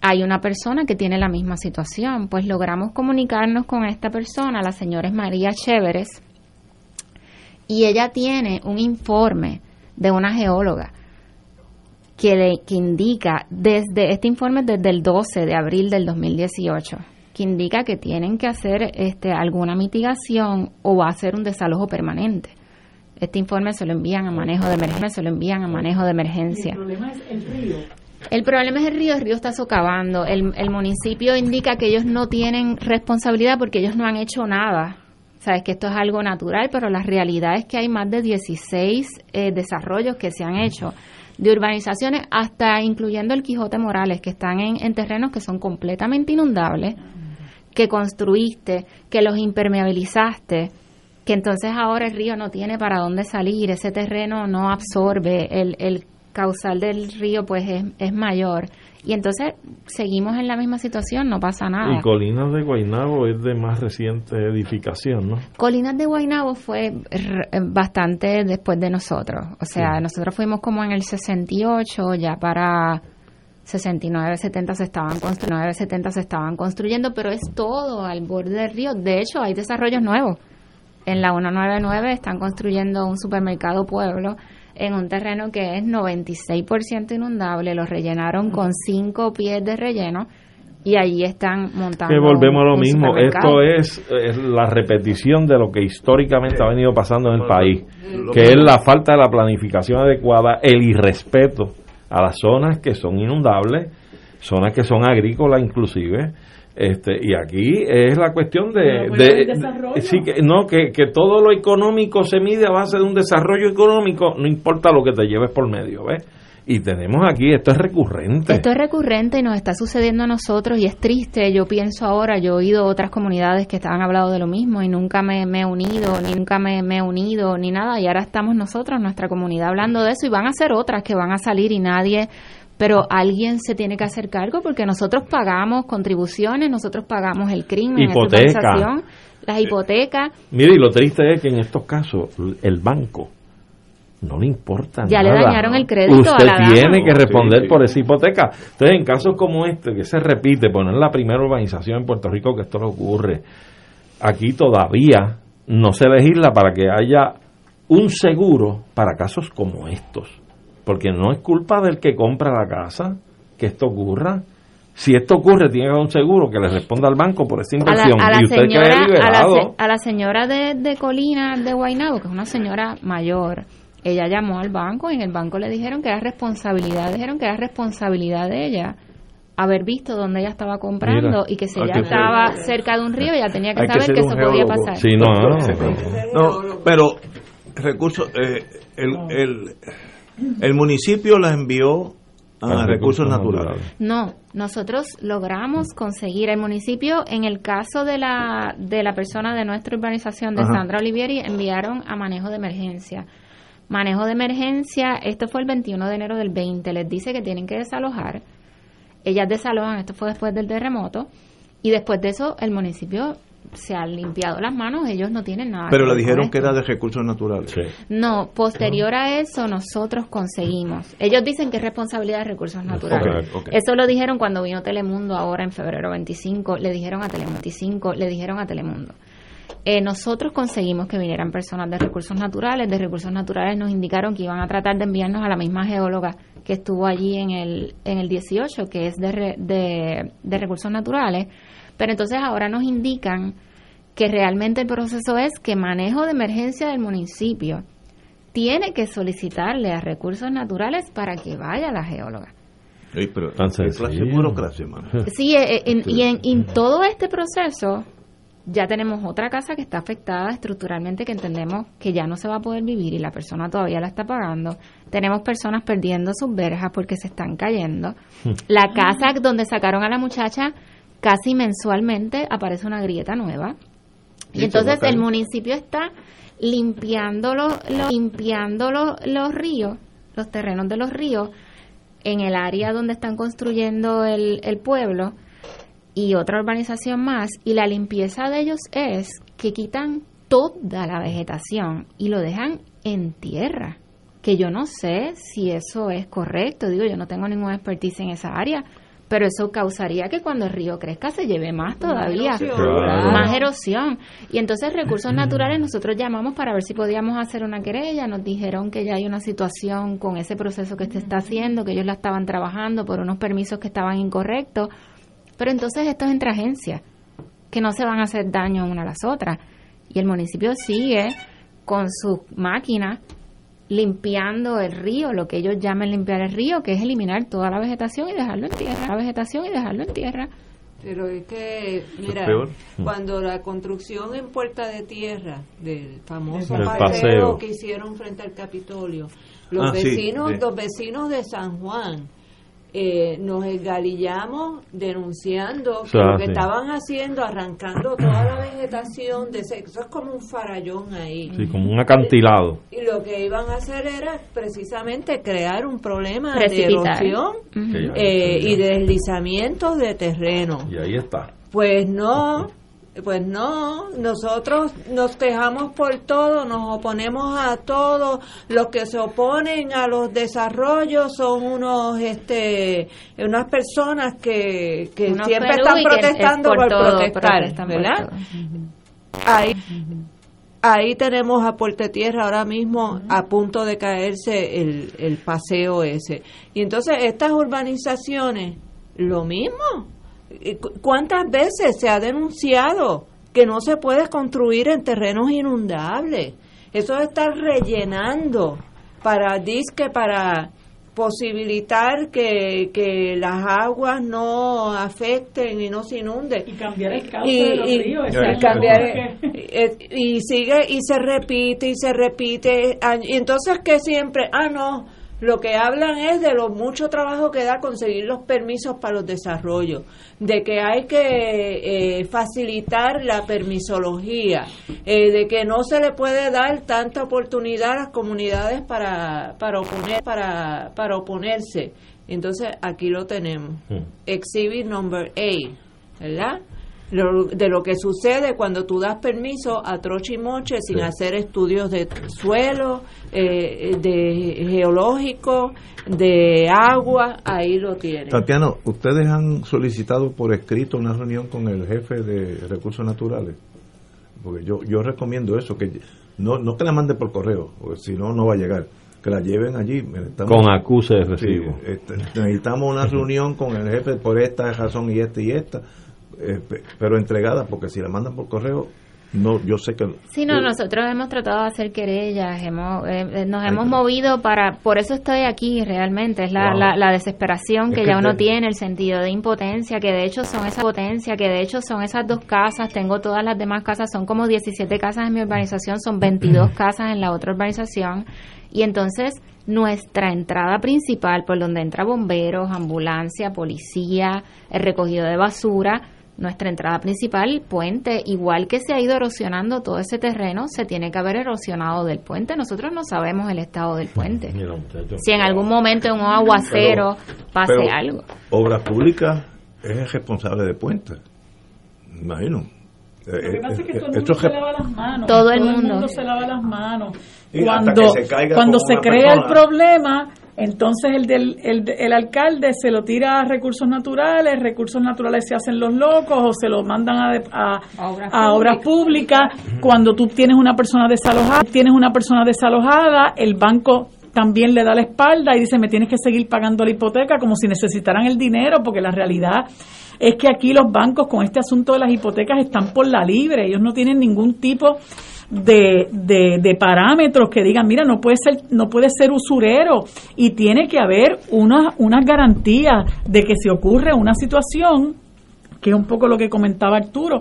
hay una persona que tiene la misma situación. Pues logramos comunicarnos con esta persona, la señora es María Chéveres, y ella tiene un informe de una geóloga que, le, que indica desde este informe es desde el 12 de abril del 2018 que indica que tienen que hacer este alguna mitigación o va a ser un desalojo permanente. Este informe se lo envían a manejo de emergencia, se lo envían a manejo de emergencia. El problema es el río. El problema es el río, el río está socavando. El, el municipio indica que ellos no tienen responsabilidad porque ellos no han hecho nada. Sabes que esto es algo natural, pero la realidad es que hay más de 16 eh, desarrollos que se han hecho de urbanizaciones, hasta incluyendo el Quijote Morales, que están en, en terrenos que son completamente inundables, que construiste, que los impermeabilizaste, que entonces ahora el río no tiene para dónde salir, ese terreno no absorbe, el, el causal del río pues es, es mayor. Y entonces seguimos en la misma situación, no pasa nada. Y Colinas de Guaynabo es de más reciente edificación, ¿no? Colinas de Guaynabo fue r- bastante después de nosotros. O sea, nosotros fuimos como en el 68, ya para 69, 70 se estaban construyendo, 70 se estaban construyendo, pero es todo al borde del río. De hecho, hay desarrollos nuevos. En la 199 están construyendo un supermercado pueblo en un terreno que es 96% inundable, lo rellenaron con 5 pies de relleno y allí están montando Que volvemos a lo mismo. Esto es, es la repetición de lo que históricamente ha venido pasando en el país, que es la falta de la planificación adecuada, el irrespeto a las zonas que son inundables, zonas que son agrícolas inclusive. Este, y aquí es la cuestión de, sí que no que, que todo lo económico se mide a base de un desarrollo económico no importa lo que te lleves por medio ¿ves? y tenemos aquí esto es recurrente Esto es recurrente y nos está sucediendo a nosotros y es triste. Yo pienso ahora, yo he oído otras comunidades que han hablado de lo mismo y nunca me, me he unido, ni nunca me, me he unido, ni nada. Y ahora estamos nosotros, nuestra comunidad, hablando de eso y van a ser otras que van a salir y nadie, pero alguien se tiene que hacer cargo porque nosotros pagamos contribuciones, nosotros pagamos el crimen, urbanización, las hipotecas. Mire, y lo triste es que en estos casos el banco no le importa Ya le nada. dañaron el crédito Usted a la dama. tiene que Sí, responder sí. por esa hipoteca. Entonces, en casos como este, que se repite, poner la primera urbanización en Puerto Rico que esto le ocurre, aquí todavía no se legisla para que haya un seguro para casos como estos. Porque no es culpa del que compra la casa que esto ocurra. Si esto ocurre, tiene que haber un seguro que le responda al banco por esa a la, inversión. a la y usted señora, a la, a la señora de, de Colina de Guaynabo, que es una señora mayor, ella llamó al banco y en el banco le dijeron que era responsabilidad, dijeron que era responsabilidad de ella haber visto dónde ella estaba comprando Mira, y que si ella que ser- estaba cerca de un río, ella tenía que que saber que, un eso podía pasar. Sí, no, no, No, pero recursos, eh, el, el, el municipio las envió a A recursos recursos naturales. No, nosotros logramos conseguir el municipio, en el caso de la, de la persona de nuestra urbanización, de Ajá. Sandra Olivieri, enviaron a manejo de emergencia. Manejo de emergencia, esto fue el 21 de enero del 20, les dice que tienen que desalojar. Ellas desalojan, esto fue después del terremoto, y después de eso el municipio se ha limpiado las manos, ellos no tienen nada. Pero que le dijeron que era de recursos naturales. No, posterior a eso nosotros conseguimos. Ellos dicen que es responsabilidad de recursos naturales. Eso lo dijeron cuando vino Telemundo ahora en febrero 25, le dijeron a Telemundo 25, le dijeron a Telemundo. Eh, nosotros conseguimos que vinieran personas de recursos naturales, de recursos naturales nos indicaron que iban a tratar de enviarnos a la misma geóloga que estuvo allí en el, en el 18, que es de, re- de, de recursos naturales, pero entonces ahora nos indican que realmente el proceso es que manejo de emergencia del municipio tiene que solicitarle a recursos naturales para que vaya la geóloga. Sí, pero clase burocracia, Sí, eh, eh, y en, en todo este proceso ya tenemos otra casa que está afectada estructuralmente que entendemos que ya no se va a poder vivir y la persona todavía la está pagando. Tenemos personas perdiendo sus verjas porque se están cayendo. Hmm. La casa donde sacaron a la muchacha casi mensualmente aparece una grieta nueva. Y entonces el municipio está limpiando, los, limpiando los, ríos, los terrenos de los ríos, en el área donde están construyendo el, el pueblo y otra urbanización más, y la limpieza de ellos es que quitan toda la vegetación y lo dejan en tierra, que yo no sé si eso es correcto, digo, yo no tengo ninguna expertise en esa área, pero eso causaría que cuando el río crezca se lleve más todavía, más erosión. Y entonces recursos naturales nosotros llamamos para ver si podíamos hacer una querella, nos dijeron que ya hay una situación con ese proceso que se está haciendo, que ellos la estaban trabajando por unos permisos que estaban incorrectos, pero entonces esto es entre agencias, que no se van a hacer daño una a las otras. Y el municipio sigue con sus máquinas limpiando el río, lo que ellos llaman limpiar el río, que es eliminar toda la vegetación y dejarlo en tierra, la vegetación y dejarlo en tierra. Pero es que, mira, mm. cuando la construcción en Puerta de Tierra del famoso paseo. que hicieron frente al Capitolio, los ah, vecinos, los vecinos de San Juan eh, nos esgalillamos denunciando que lo que estaban haciendo, arrancando toda la vegetación, de eso es como un farallón ahí. Sí, como un acantilado. Y, lo que iban a hacer era precisamente crear un problema de erosión eh, y de deslizamientos de terreno. Y ahí está. Pues no, pues no, nosotros nos quejamos por todo, nos oponemos a todo. Los que se oponen a los desarrollos son unos, este, unas personas que, que siempre están protestando por, protestar, ¿verdad? Ahí, ahí tenemos a Puerto Tierra ahora mismo a punto de caerse el, el paseo ese. Y entonces estas urbanizaciones, lo mismo ¿Cuántas veces se ha denunciado que no se puede construir en terrenos inundables? Eso está rellenando para disque para posibilitar que, que las aguas no afecten y no se inunden. Y cambiar el cauce de los ríos y sigue y se repite y se repite y entonces que siempre ah no lo que hablan es de lo mucho trabajo que da conseguir los permisos para los desarrollos, de que hay que eh, facilitar la permisología, eh, de que no se le puede dar tanta oportunidad a las comunidades para, para, oponer, para, para oponerse. Entonces aquí lo tenemos. Hmm. Exhibit number 8, ¿verdad? De lo que sucede cuando tú das permiso a troche y moche sin hacer estudios de suelo, eh, de geológico, de agua, ahí lo tienen. Tatiana, ¿ustedes han solicitado por escrito una reunión con el jefe de recursos naturales? Porque yo, yo recomiendo eso, que no, no que la mande por correo, porque si no, no va a llegar que la lleven allí. con acuse de recibo. Este, necesitamos una reunión con el jefe por esta razón y esta y esta eh, pero entregada, porque si la mandan por correo, no, yo sé que... Sí, no, nosotros hemos tratado de hacer querellas, hemos, eh, eh, nos hemos movido para, por eso estoy aquí realmente, es la, la, desesperación que, ya uno tiene, el sentido de impotencia, que de hecho son esa potencia, que de hecho son esas dos casas, tengo todas las demás casas, son como 17 casas en mi urbanización, son 22 casas en la otra urbanización, y entonces nuestra entrada principal, por donde entra bomberos, ambulancia, policía, el recogido de basura, nuestra entrada principal, puente, igual que se ha ido erosionando todo ese terreno, se tiene que haber erosionado del puente. Nosotros no sabemos el estado del puente. si en algún momento en un aguacero pase algo. Obra pública es el responsable de puente. Imagino. Lo que pasa es que todo el mundo se lava las manos. Todo el mundo se lava las manos. Cuando, cuando se crea el problema, entonces el, del, el, alcalde se lo tira a recursos naturales, recursos naturales se hacen los locos o se lo mandan a, a, obras, públicas. Cuando tú tienes una persona desalojada, tienes una persona desalojada, el banco también le da la espalda y dice, me tienes que seguir pagando la hipoteca como si necesitaran el dinero, porque la realidad es que aquí los bancos con este asunto de las hipotecas están por la libre, ellos no tienen ningún tipo de, de, parámetros que digan, mira, no puede ser, no puede ser usurero y tiene que haber unas unas garantías de que si ocurre una situación, que es un poco lo que comentaba Arturo,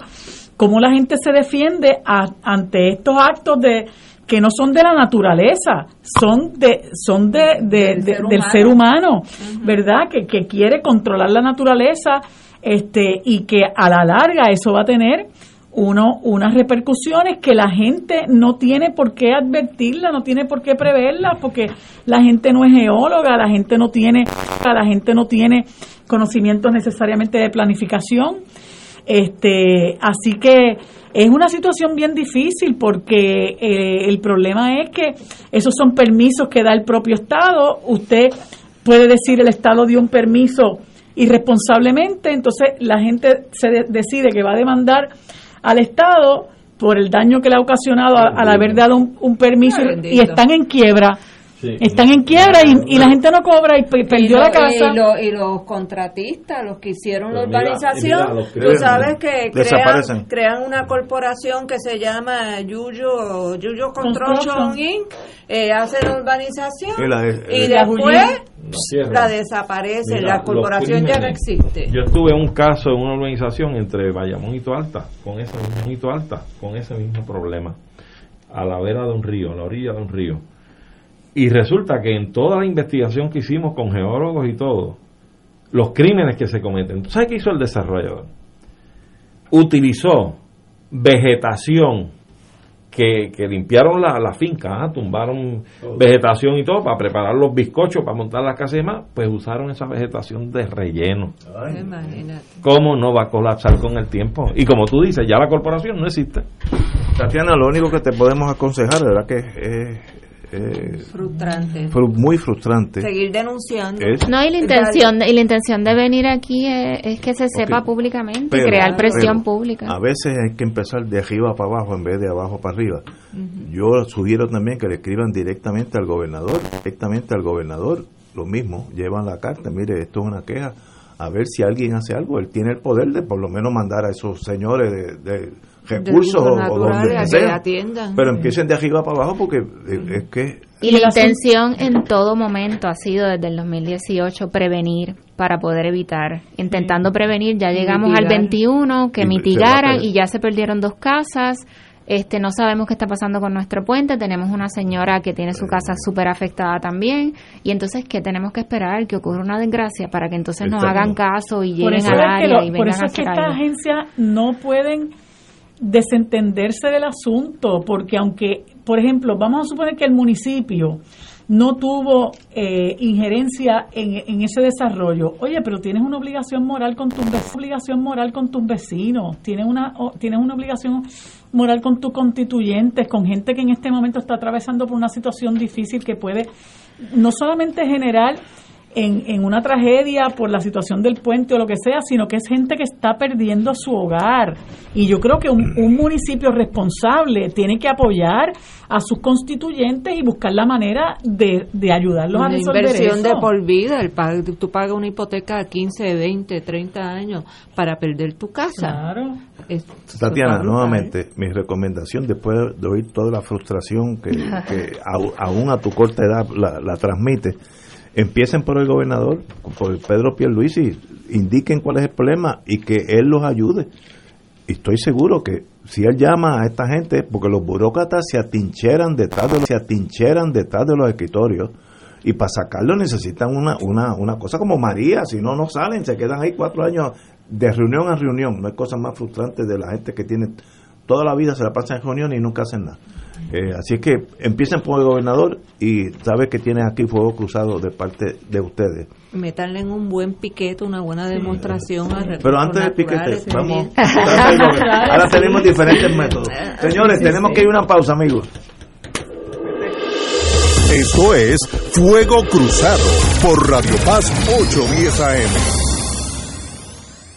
cómo la gente se defiende ante estos actos de que no son de la naturaleza, son de son de, del, ser humano, ¿verdad? Que, que quiere controlar la naturaleza este y que a la larga eso va a tener uno, unas repercusiones que la gente no tiene por qué advertirla, no tiene por qué preverla, porque la gente no es geóloga, la gente no tiene, la gente no tiene conocimientos necesariamente de planificación. Este, así que es una situación bien difícil porque eh, el problema es que esos son permisos que da el propio Estado. Usted puede decir el Estado dio un permiso irresponsablemente, entonces la gente se decide que va a demandar al Estado por el daño que le ha ocasionado al haber dado un, permiso y están en quiebra. Están en quiebra y, la gente no cobra y perdió la casa. Y, los contratistas, los que hicieron la urbanización, tú sabes que crean, crean, una corporación que se llama Yuyo, Yuyo Construction Inc. Eh, hacen la urbanización y, después la desaparece, la corporación ya no existe. Yo estuve un caso en una organización entre Bayamón y Toalta, con ese Alta, con ese mismo problema, a la vera de un río, a la orilla de un río. Y resulta que en toda la investigación que hicimos con geólogos y todo, los crímenes que se cometen, ¿sabes qué hizo el desarrollador? Utilizó vegetación que, limpiaron la, la finca, ¿ah? tumbaron vegetación y todo para preparar los bizcochos, para montar las casas y demás, pues usaron esa vegetación de relleno. ¿Cómo no va a colapsar con el tiempo? Y como tú dices, ya la corporación no existe. Tatiana, lo único que te podemos aconsejar, ¿verdad? Que es eh, frustrante. muy frustrante. Seguir denunciando. no, y la intención, y la intención de venir aquí es, que se sepa públicamente y crear presión pública. A veces hay que empezar de arriba para abajo en vez de abajo para arriba. Yo sugiero también que le escriban directamente al gobernador, directamente al gobernador, lo mismo, llevan la carta, mire, esto es una queja, a ver si alguien hace algo, él tiene el poder de por lo menos mandar a esos señores de recursos o, donde sea, pero empiecen de arriba para abajo porque es que y la intención en todo momento ha sido desde el 2018 prevenir para poder evitar, intentando prevenir, ya llegamos al 21 que mitigaran y ya se perdieron dos casas. Este, no sabemos qué está pasando con nuestro puente. Tenemos una señora que tiene su casa súper afectada también. Y entonces, ¿qué tenemos que esperar? Que ocurra una desgracia para que entonces nos hagan caso y lleguen al área y vengan Por eso es que estas agencias no pueden desentenderse del asunto, porque aunque, por ejemplo, vamos a suponer que el municipio no tuvo eh, injerencia en, ese desarrollo. Oye, pero tienes una obligación moral con tu obligación moral con tus vecinos, tienes una tienes una obligación moral con tus constituyentes, con gente que en este momento está atravesando por una situación difícil que puede no solamente generar en, en, una tragedia por la situación del puente o lo que sea, sino que es gente que está perdiendo su hogar. Y yo creo que un, municipio responsable tiene que apoyar a sus constituyentes y buscar la manera de, de ayudarlos a resolver inversión de por vida. El, tú pagas una hipoteca de 15, 20, 30 años para perder tu casa. Claro. Tatiana, nuevamente, mi recomendación después de oír toda la frustración que, que aún a tu corta edad la, la transmite empiecen por el gobernador, por Pedro Pierluisi, indiquen cuál es el problema y que él los ayude. Y estoy seguro que si él llama a esta gente, porque los burócratas se atincheran detrás de, se atincheran detrás de los escritorios, y para sacarlo necesitan una, una, una cosa como María, si no, no salen, se quedan ahí cuatro años de reunión a reunión. No hay cosa más frustrante de la gente que tiene toda la vida, se la pasa en reunión y nunca hacen nada. Eh, así es que empiecen por el gobernador y sabes que tienes aquí fuego cruzado de parte de ustedes. Meterle en un buen piquete, una buena demostración. Pero antes del piquete, vamos. ahora tenemos diferentes métodos. Señores, tenemos que ir a una pausa, amigos. Esto es Fuego Cruzado por Radio Paz 810 AM.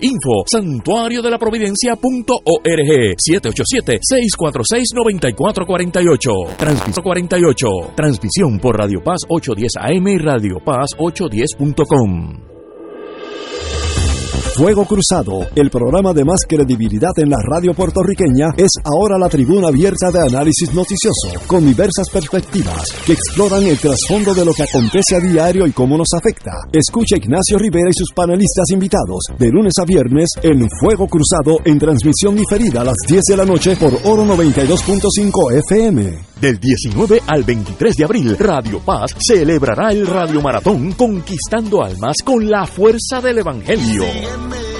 Info santuario de la providencia.org 787-646-9448. Transmisión 48. Transmisión por Radio Paz 810 AM y Radio Paz 810.com. Fuego Cruzado, el programa de más credibilidad en la radio puertorriqueña, es ahora la tribuna abierta de análisis noticioso, con diversas perspectivas que exploran el trasfondo de lo que acontece a diario y cómo nos afecta. Escucha Ignacio Rivera y sus panelistas invitados de lunes a viernes en Fuego Cruzado en transmisión diferida a las 10 de la noche por Oro 92.5 FM. Del 19 al 23 de abril, Radio Paz celebrará el Radio Maratón Conquistando Almas con la fuerza del Evangelio me.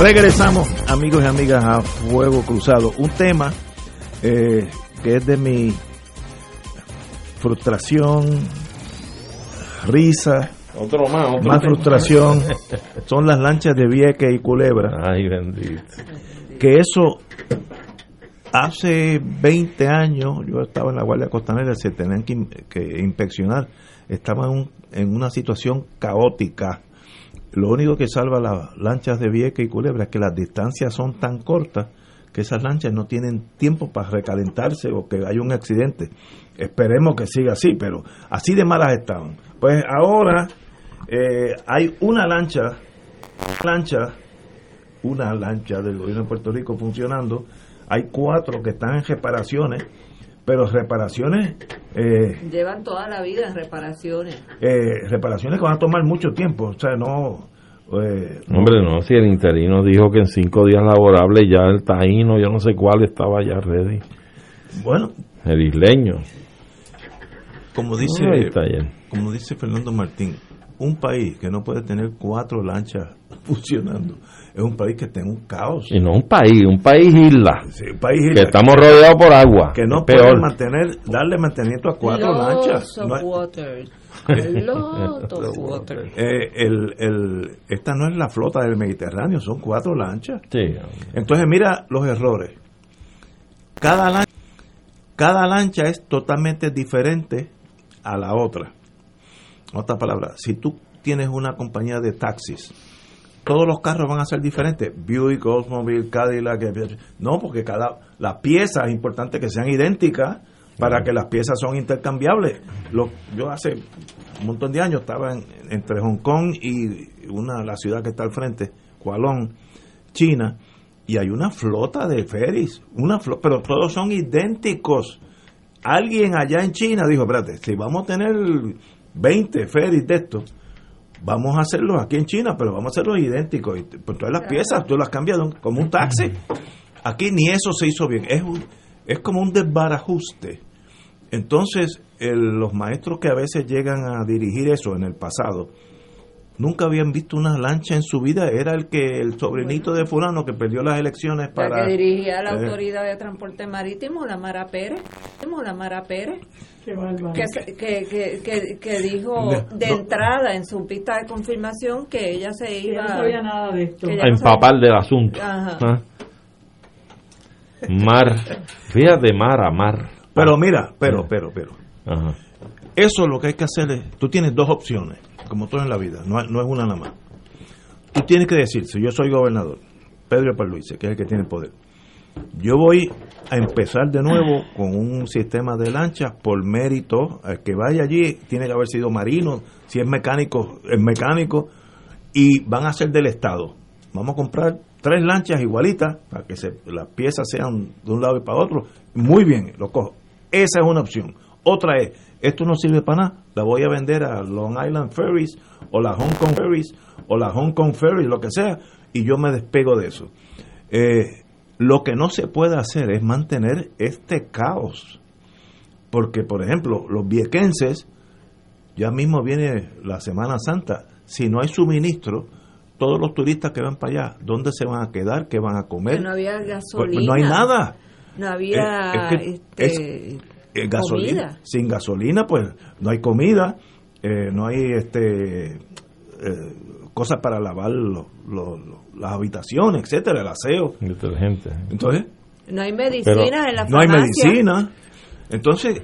Regresamos, amigos y amigas, a Fuego Cruzado. Un tema eh, que es de mi frustración, risa, otro más, otro más tema. frustración, son las lanchas de Vieques y Culebra. Ay, bendito. Que eso, hace 20 años, yo estaba en la Guardia Costanera, se tenían que, que inspeccionar, estaba en, un- en una situación caótica. Lo único que salva las lanchas de Vieques y Culebra es que las distancias son tan cortas que esas lanchas no tienen tiempo para recalentarse o que haya un accidente. Esperemos que siga así, pero así de malas estaban. Pues ahora eh, hay una lancha, lancha, una lancha del gobierno de Puerto Rico funcionando. Hay cuatro que están en reparaciones, pero reparaciones eh, Llevan toda la vida reparaciones. eh, reparaciones que van a tomar mucho tiempo. O sea, no. eh, Hombre, no, si el interino dijo que en cinco días laborables ya el taíno, yo no sé cuál, estaba ya ready. Bueno, El isleño. como dice, como dice Fernando Martín, un país que no puede tener cuatro lanchas funcionando es un país que tiene un caos. Y no un país, un país isla. Sí, un país isla. Que estamos rodeados por agua. Que no Es puede peor. mantener, darle mantenimiento a cuatro Lots lanchas. of No es- water. Lots of water. Eh, el, el, esta no es la flota del Mediterráneo, son cuatro lanchas. Sí. Entonces mira los errores. Cada lancha, cada lancha es totalmente diferente a la otra. Otra palabra, si tú tienes una compañía de taxis, todos los carros van a ser diferentes. Buick, Oldsmobile, Cadillac. eh, No, porque cada la pieza es importante que sean idénticas para que las piezas son intercambiables. Lo, yo hace un montón de años estaba en- entre Hong Kong y una la ciudad que está al frente, Kualong, China, y hay una flota de ferries, una flo- pero todos son idénticos. Alguien allá en China dijo, espérate, si vamos a tener 20 ferries de estos, vamos a hacerlos aquí en China, pero vamos a hacerlos idénticos. Y pues todas las piezas tú las cambias como un taxi. Aquí ni eso se hizo bien. Es, un- es como un desbarajuste. Entonces, el- los maestros que a veces llegan a dirigir eso en el pasado, nunca habían visto una lancha en su vida. Era el que el sobrinito de fulano que perdió las elecciones La para... que dirigía la eh, Autoridad de Transporte Marítimo, la Mara Pérez, la Mara Pérez, que, que, que, que, que dijo De- no. entrada en su pista de confirmación que ella se iba no sabía nada de esto. A empapar del asunto. Ajá. ¿Ah? Mar. Fíjate, mar a mar. Pero mira, pero, pero, pero. Ajá. Eso lo que hay que hacer es, tú tienes dos opciones, como todo en la vida, no, no es una nada más. Tú tienes que decir, si yo soy gobernador, Pedro Luis, que es el que tiene el poder, yo voy a empezar de nuevo con un sistema de lanchas por mérito, el que vaya allí tiene que haber sido marino, si es mecánico, es mecánico, y van a ser del Estado. Vamos a comprar tres lanchas igualitas para que se, las piezas sean de un lado y para otro. Muy bien, lo cojo. Esa es una opción. Otra es, esto no sirve para nada, la voy a vender a Long Island Ferries o la Hong Kong Ferries o la Hong Kong Ferries, lo que sea, y yo me despego de eso. Eh, lo que no se puede hacer es mantener este caos. Porque, por ejemplo, los viequenses, ya mismo viene la Semana Santa, si no hay suministro, todos los turistas que van para allá, ¿dónde se van a quedar? ¿Qué van a comer? que no había Pues, gasolina. no hay nada. No había Eh, es que este, Eh, gasolina. comida. Sin gasolina, pues no hay comida, eh, no hay este eh, cosas para lavar lo- lo- lo- las habitaciones, etcétera, el aseo. Detergente. Entonces, No hay medicinas en la no hay farmacia. medicina. Entonces,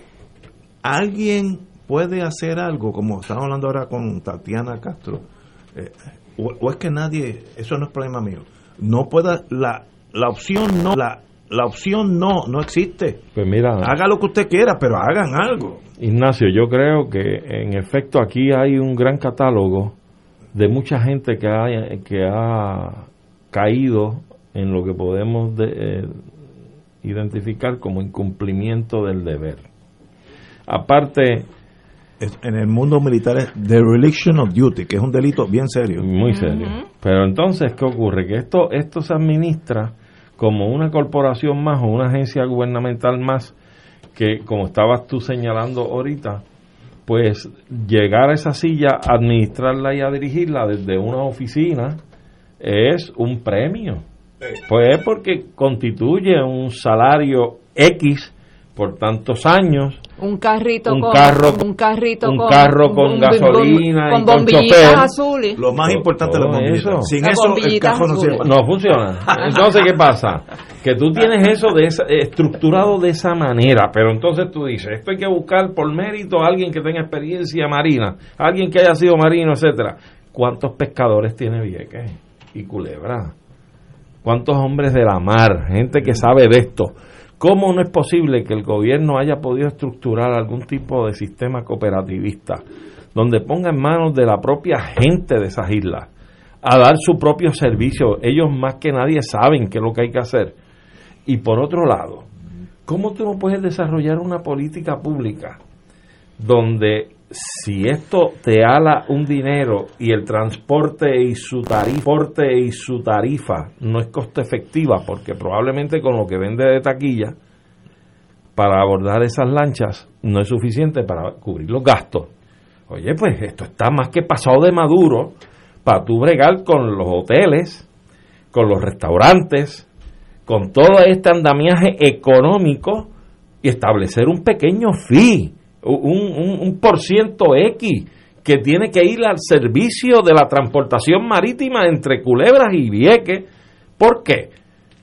alguien puede hacer algo, como estamos hablando ahora con Tatiana Castro, eh, o, o es que nadie, eso no es problema mío, no pueda, la, la opción no, la, la opción no, no existe. Pues mira, Haga lo que usted quiera, pero hagan algo. Ignacio, yo creo que en efecto aquí hay un gran catálogo de mucha gente que ha, que ha caído en lo que podemos de- eh, identificar como incumplimiento del deber. Aparte, En el mundo militar es dereliction of duty, que es un delito bien serio. muy serio. Pero entonces, ¿qué ocurre? Que esto, esto se administra como una corporación más o una agencia gubernamental más que, como estabas tú señalando ahorita, pues llegar a esa silla, administrarla y a dirigirla desde una oficina es un premio. Pues es porque constituye un salario X por tantos años Un carrito Un con carro- un carrito un con carro con gasolina con y con bombillitas azules. Lo más importante es la bombillita. eso. Sin eso, el carro no azules. sirve. no funciona. Entonces, ¿qué pasa? Que tú tienes eso de esa- estructurado de esa manera, pero entonces tú dices, esto hay que buscar por mérito a alguien que tenga experiencia marina, alguien que haya sido marino, etcétera. ¿Cuántos pescadores tiene Vieques y Culebra? ¿Cuántos hombres de la mar? Gente que sabe de esto. ¿Cómo no es posible que el gobierno haya podido estructurar algún tipo de sistema cooperativista donde ponga en manos de la propia gente de esas islas a dar su propio servicio? Ellos más que nadie saben qué es lo que hay que hacer. Y por otro lado, ¿cómo tú no puedes desarrollar una política pública donde si esto te ala un dinero y el transporte y su tarifa y su tarifa no es costo efectiva porque probablemente con lo que vende de taquilla para abordar esas lanchas no es suficiente para cubrir los gastos. Oye, pues esto está más que pasado de maduro para tú bregar con los hoteles, con los restaurantes, con todo este andamiaje económico y establecer un pequeño fee, un, un, por ciento X que tiene que ir al servicio de la transportación marítima entre Culebras y Vieques. ¿Por qué?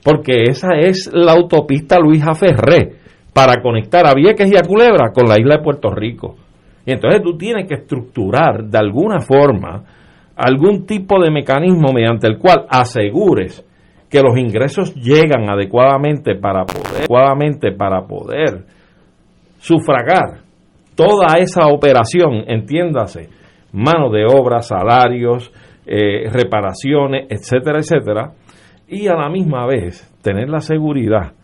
Porque esa es la autopista Luisa Ferré para conectar a Vieques y a Culebra con la isla de Puerto Rico. Y entonces tú tienes que estructurar de alguna forma algún tipo de mecanismo mediante el cual asegures que los ingresos llegan adecuadamente para poder, adecuadamente para poder sufragar toda esa operación, entiéndase, mano de obra, salarios, eh, reparaciones, etcétera, etcétera, y a la misma vez tener la seguridad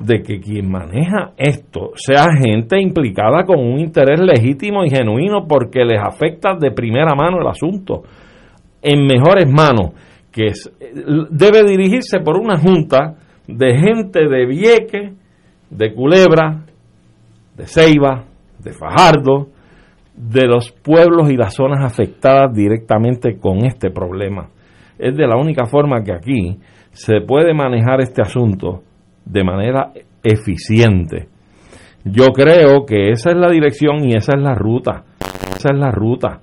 de que quien maneja esto sea gente implicada con un interés legítimo y genuino porque les afecta de primera mano el asunto, en mejores manos, que debe dirigirse por una junta de gente de Vieque, de Culebra, de Ceiba, de Fajardo, de los pueblos y las zonas afectadas directamente con este problema. Es de la única forma que aquí se puede manejar este asunto de manera eficiente. Yo creo que esa es la dirección y esa es la ruta. Esa es la ruta.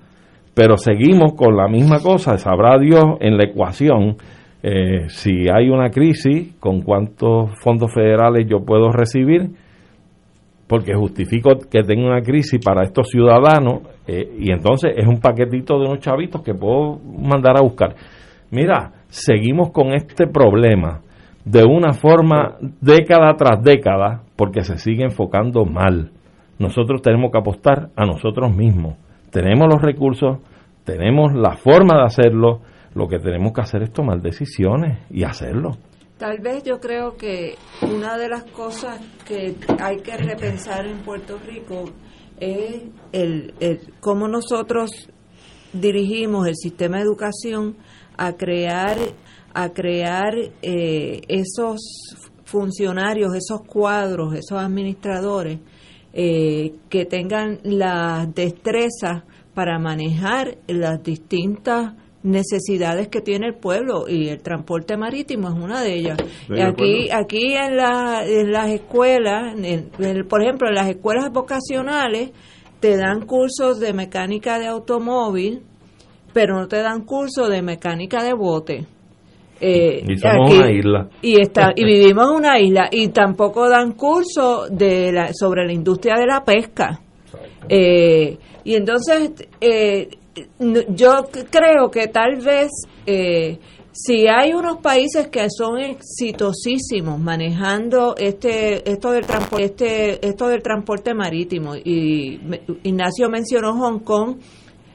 Pero seguimos con la misma cosa. Sabrá Dios en la ecuación eh, si hay una crisis, con cuántos fondos federales yo puedo recibir, porque justifico que tenga una crisis para estos ciudadanos eh, y entonces es un paquetito de unos chavitos que puedo mandar a buscar. Mira, seguimos con este problema de una forma década tras década porque se sigue enfocando mal. Nosotros tenemos que apostar a nosotros mismos. Tenemos los recursos, tenemos la forma de hacerlo, lo que tenemos que hacer es tomar decisiones y hacerlo. Tal vez yo creo que una de las cosas que hay que repensar en Puerto Rico es el, cómo nosotros dirigimos el sistema de educación a crear a crear eh, esos funcionarios, esos cuadros, esos administradores eh, que tengan la destreza para manejar las distintas necesidades que tiene el pueblo y el transporte marítimo es una de ellas. aquí aquí en, la, en las escuelas, por ejemplo, en las escuelas vocacionales te dan cursos de mecánica de automóvil, pero no te dan cursos de mecánica de bote. Eh, y somos una isla. Y, está, y vivimos en una isla. Y tampoco dan curso de la, sobre la industria de la pesca. Eh, y entonces, eh, yo creo que tal vez si hay unos países que son exitosísimos manejando este esto del transporte este esto del transporte marítimo y Ignacio mencionó Hong Kong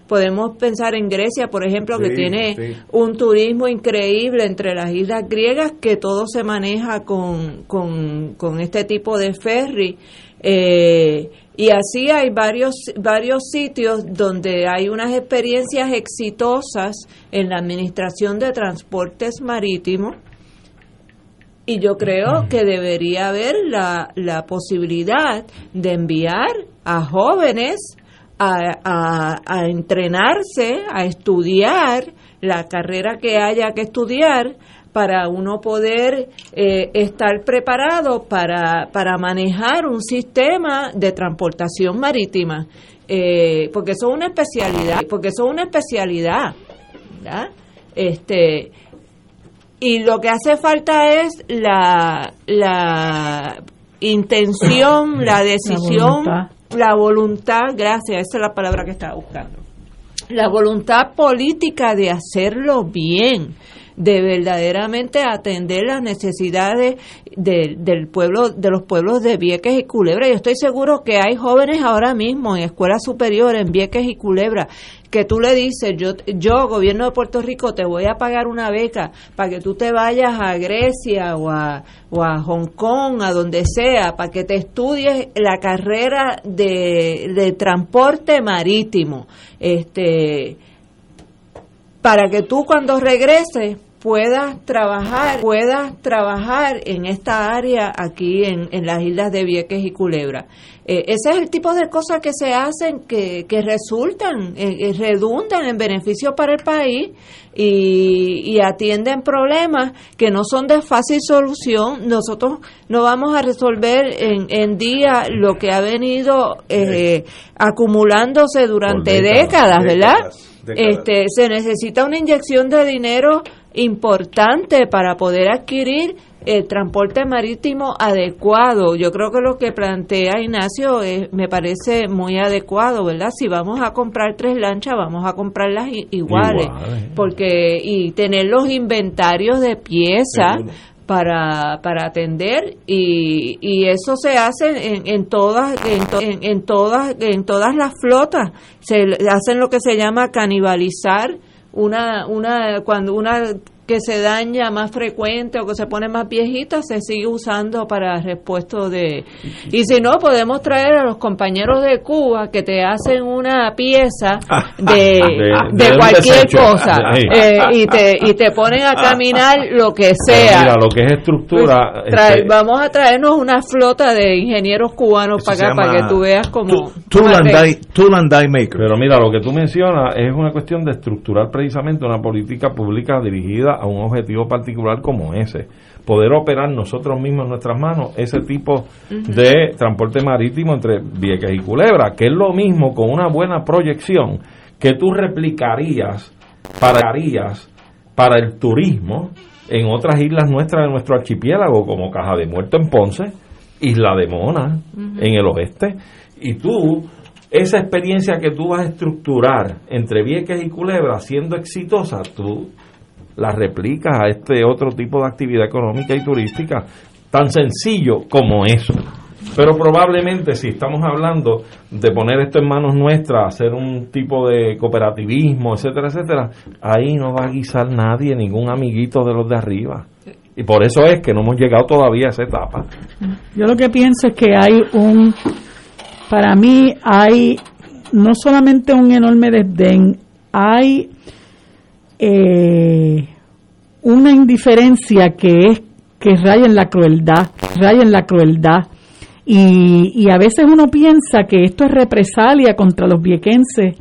Podemos pensar en Grecia, por ejemplo, que tiene un turismo increíble entre las islas griegas, que todo se maneja con, con, este tipo de ferry. Eh, y así hay varios, varios sitios donde hay unas experiencias exitosas en la administración de transportes marítimos. Y yo creo que debería haber la, la posibilidad de enviar a jóvenes a, a, entrenarse, a estudiar la carrera que haya que estudiar para uno poder eh, estar preparado para, para manejar un sistema de transportación marítima, eh, porque eso es una especialidad, porque eso es una especialidad, Este, y lo que hace falta es la, la intención, la decisión la voluntad, gracias, esa es la palabra que estaba buscando, la voluntad política de hacerlo bien, de verdaderamente atender las necesidades del pueblo, de los pueblos de Vieques y Culebra. Yo estoy seguro que hay jóvenes ahora mismo en escuelas superiores en Vieques y Culebra que tú le dices, yo, yo, gobierno de Puerto Rico, te voy a pagar una beca para que tú te vayas a Grecia o a, o a Hong Kong, a donde sea, para que te estudies la carrera de, de transporte marítimo. Este, para que tú cuando regreses puedas trabajar, puedas trabajar en esta área aquí en, en las islas de Vieques y Culebra. Eh, ese es el tipo de cosas que se hacen que, que resultan, eh, eh, redundan en beneficio para el país y, y, atienden problemas que no son de fácil solución. Nosotros no vamos a resolver en, en día lo que ha venido acumulándose durante décadas, ¿verdad? Este, se necesita una inyección de dinero importante para poder adquirir el transporte marítimo adecuado. Yo creo que lo que plantea Ignacio me parece muy adecuado, ¿verdad? Si vamos a comprar tres lanchas, vamos a comprarlas iguales, porque y tener los inventarios de piezas para, para atender y, y eso se hace en, en todas en, en, todas en todas las flotas se hacen lo que se llama canibalizar una una cuando una que se daña más frecuente o que se pone más viejita se sigue usando para repuesto de y si no podemos traer a los compañeros de Cuba que te hacen una pieza de, de, cualquier cosa eh, y te y te ponen a caminar lo que sea. mira lo que es estructura pues, este, vamos a traernos una flota de ingenieros cubanos para acá para que tú veas como tool and die maker. Pero mira lo que tú mencionas es una cuestión de estructurar precisamente una política pública dirigida a un objetivo particular como ese. Poder operar nosotros mismos en nuestras manos ese tipo de transporte marítimo entre Vieques y Culebra, que es lo mismo con una buena proyección que tú replicarías para, para el turismo en otras islas nuestras de nuestro archipiélago, como Caja de Muerto en Ponce, Isla de Mona en el oeste, y tú esa experiencia que tú vas a estructurar entre Vieques y Culebra siendo exitosa, tú la replicas a este otro tipo de actividad económica y turística, tan sencillo como eso. Pero probablemente si estamos hablando de poner esto en manos nuestras, hacer un tipo de cooperativismo, etcétera, etcétera, ahí no va a guisar nadie, ningún amiguito de los de arriba. Y por eso es que no hemos llegado todavía a esa etapa. Yo lo que pienso es que hay un, para mí hay no solamente un enorme desdén, hay eh, una indiferencia que es que raya en la crueldad, raya en la crueldad. Y, a veces uno piensa que esto es represalia contra los viequenses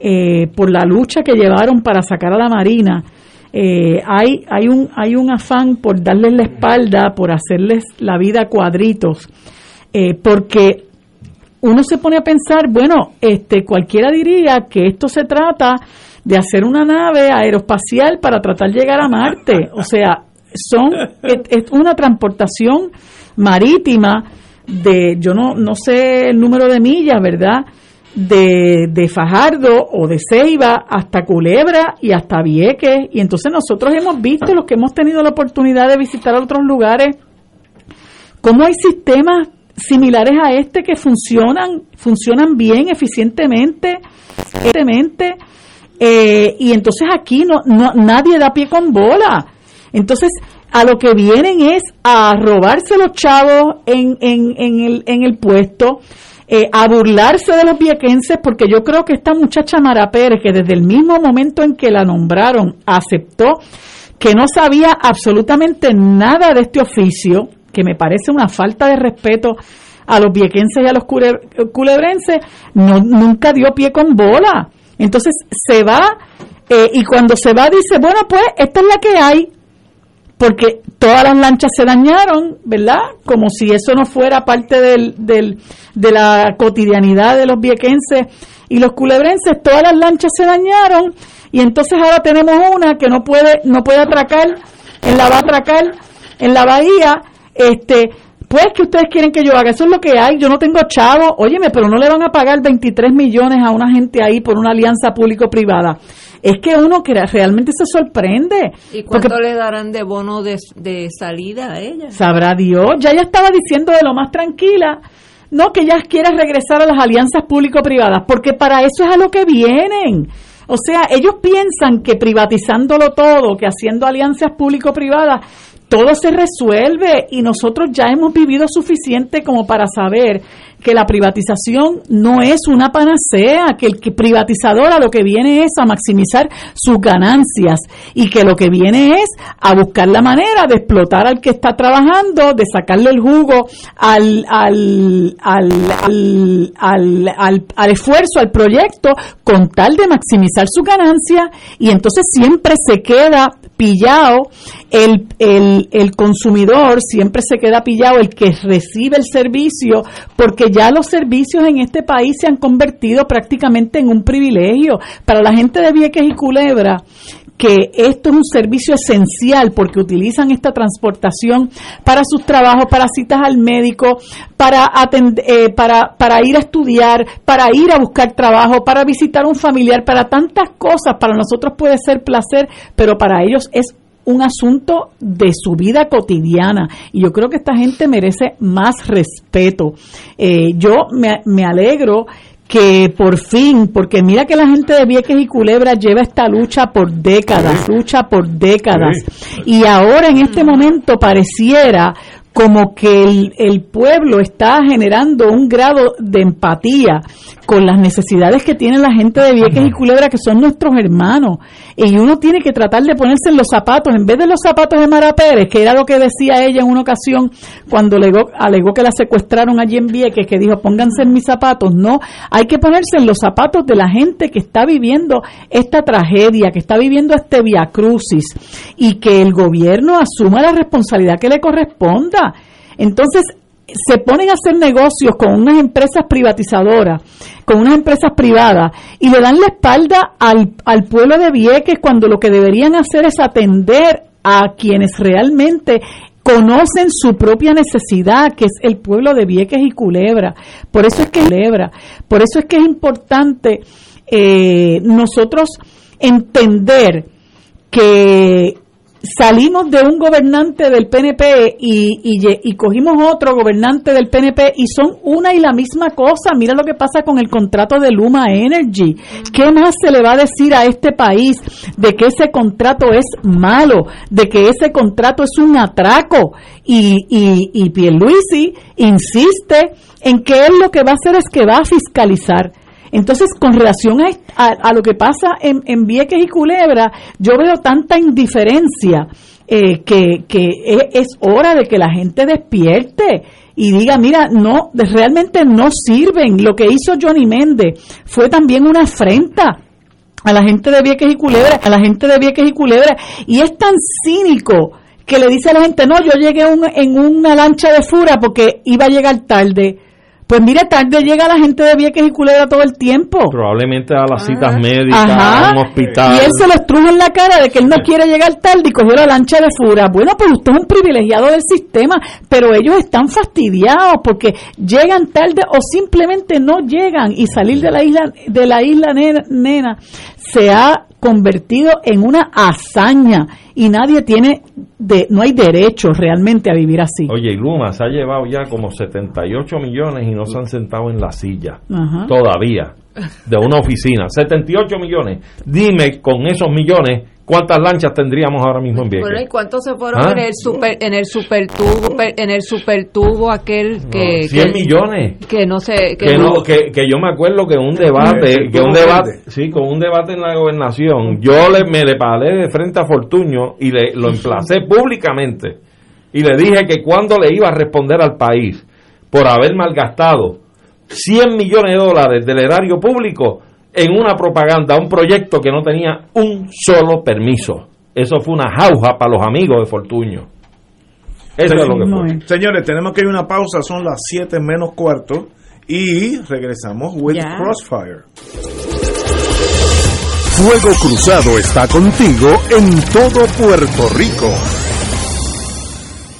eh, por la lucha que llevaron para sacar a la Marina. Eh, hay, hay, un, hay un afán por darles la espalda, por hacerles la vida cuadritos, eh, porque uno se pone a pensar, bueno, este, cualquiera diría que esto se trata de hacer una nave aeroespacial para tratar de llegar a Marte. O sea, son es, una transportación marítima de, yo no, no sé el número de millas, ¿verdad? De, de Fajardo o de Ceiba hasta Culebra y hasta Vieques. Y entonces nosotros hemos visto, los que hemos tenido la oportunidad de visitar otros lugares, cómo hay sistemas similares a este que funcionan, funcionan bien, eficientemente, eficientemente eh, y entonces aquí no, no, nadie da pie con bola. Entonces, a lo que vienen es a robarse los chavos en, en, en, el, en el puesto, eh, a burlarse de los viequenses, porque yo creo que esta muchacha Mara Pérez, que desde el mismo momento en que la nombraron, aceptó que no sabía absolutamente nada de este oficio, que me parece una falta de respeto a los viequenses y a los culebrenses, no, nunca dio pie con bola. Entonces se va eh, y cuando se va dice, bueno, pues esta es la que hay, porque todas las lanchas se dañaron, ¿verdad? Como si eso no fuera parte del, del, de la cotidianidad de los viequenses y los culebrenses, todas las lanchas se dañaron y entonces ahora tenemos una que no puede, no puede atracar, en la va a atracar en la bahía, este, pues que ustedes quieren que yo haga, eso es lo que hay, yo no tengo chavo, óyeme, pero no le van a pagar 23 millones a una gente ahí por una alianza público-privada. Es que uno que realmente se sorprende. ¿Y cuánto le darán de bono de, salida a ella? Sabrá Dios, ya ella estaba diciendo de lo más tranquila, no que ella quiere regresar a las alianzas público-privadas, porque para eso es a lo que vienen. O sea, ellos piensan que privatizándolo todo, que haciendo alianzas público-privadas, todo se resuelve y nosotros ya hemos vivido suficiente como para saber que la privatización no es una panacea, que el privatizador a lo que viene es a maximizar sus ganancias y que lo que viene es a buscar la manera de explotar al que está trabajando, de sacarle el jugo al, al, al, al, al esfuerzo, al proyecto, con tal de maximizar su ganancia y entonces siempre se queda pillado, el, el, el, consumidor siempre se queda pillado, el que recibe el servicio, porque ya los servicios en este país se han convertido prácticamente en un privilegio. Para la gente de Vieques y Culebra, que esto es un servicio esencial porque utilizan esta transportación para sus trabajos, para citas al médico, para, atender, eh, para, ir a estudiar, para ir a buscar trabajo, para visitar un familiar, para tantas cosas. Para nosotros puede ser placer, pero para ellos es un asunto de su vida cotidiana y yo creo que esta gente merece más respeto. Eh, yo me alegro que por fin, porque mira que la gente de Vieques y Culebra lleva esta lucha por décadas, lucha por décadas, y ahora en este momento pareciera como que el, el, pueblo está generando un grado de empatía con las necesidades que tiene la gente de Vieques y Culebra, que son nuestros hermanos. Y uno tiene que tratar de ponerse en los zapatos, en vez de los zapatos de Mara Pérez, que era lo que decía ella en una ocasión cuando alegó, alegó que la secuestraron allí en Vieques, que dijo, pónganse en mis zapatos. No, hay que ponerse en los zapatos de la gente que está viviendo esta tragedia, que está viviendo este viacrucis, y que el gobierno asuma la responsabilidad que le corresponda entonces, se ponen a hacer negocios con unas empresas privatizadoras, con unas empresas privadas, y le dan la espalda al, pueblo de Vieques cuando lo que deberían hacer es atender a quienes realmente conocen su propia necesidad, que es el pueblo de Vieques y Culebra. Por eso es que Culebra, por eso es que es importante eh, nosotros entender que salimos de un gobernante del PNP y, y, cogimos otro gobernante del PNP y son una y la misma cosa. Mira lo que pasa con el contrato de Luma Energy. ¿Qué más se le va a decir a este país de que ese contrato es malo, de que ese contrato es un atraco? Y, y, y Pierluisi insiste en que él lo que va a hacer es que va a fiscalizar. Entonces, con relación a, lo que pasa en, en, Vieques y Culebra, yo veo tanta indiferencia eh, que, es, hora de que la gente despierte y diga, mira, no, realmente no sirven. Lo que hizo Johnny Méndez fue también una afrenta a la gente de Vieques y Culebra, a la gente de Vieques y Culebra, y es tan cínico que le dice a la gente, no, yo llegué en una lancha de fura porque iba a llegar tarde pues mire, tarde llega la gente de Vieques y Culebra todo el tiempo. Probablemente a las citas médicas, a un hospital. Y él se lo estruja en la cara de que él no quiere llegar tarde y cogió la lancha de fura. Bueno, pues usted es un privilegiado del sistema, pero ellos están fastidiados porque llegan tarde o simplemente no llegan y salir de la isla de la isla nena se ha convertido en una hazaña y nadie tiene de no hay derecho realmente a vivir así. Oye, y Luma se ha llevado ya como 78 millones y no se han sentado en la silla todavía de una oficina, 78 millones. Dime con esos millones ¿Cuántas lanchas tendríamos ahora mismo en Vieques? Bueno, ¿y cuántos se fueron ¿Ah? en el super en el supertubo en el supertubo aquel que 100 millones que no sé que, no, que, que, yo me acuerdo que un debate que un debate sí con un debate en la gobernación yo le me le paré de frente a Fortuño y le lo emplacé públicamente y le dije que cuando le iba a responder al país por haber malgastado 100 millones de dólares del erario público en una propaganda, un proyecto que no tenía un solo permiso. Eso fue una jauja para los amigos de Fortuño. Eso es lo que fue. Señores, tenemos que ir a una pausa, son las 7 menos cuarto y regresamos with Crossfire. Fuego Cruzado está contigo en todo Puerto Rico.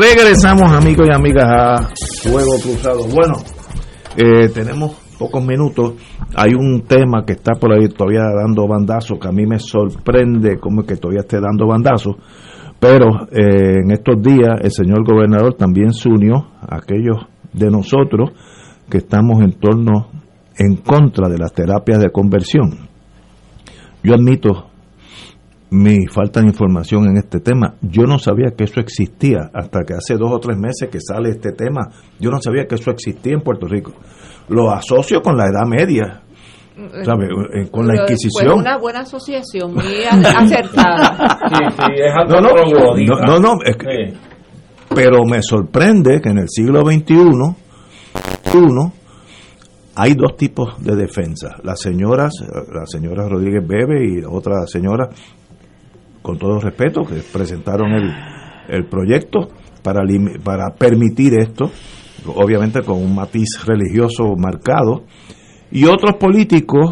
Regresamos amigos y amigas a Fuego Cruzado. Bueno, eh, tenemos pocos minutos. Hay un tema que está por ahí todavía dando bandazos, que a mí me sorprende como que todavía esté dando bandazos. Pero eh, en estos días el señor gobernador también se unió a aquellos de nosotros que estamos en torno, en contra de las terapias de conversión. Yo admito mi falta de información en este tema. Yo no sabía que eso existía hasta que hace dos o tres meses que sale este tema. Yo no sabía que eso existía en Puerto Rico. Lo asocio con la Edad Media, ¿sabe? Eh, con la Inquisición. Fue una buena asociación, muy acertada. No, no, no, no, no, es que- pero me sorprende que en el siglo XXI uno, hay dos tipos de defensa. Las señoras, la señora Rodríguez Bebe y la otra señora, con todo respeto, que presentaron el, el proyecto para, para permitir esto, obviamente con un matiz religioso marcado, y otros políticos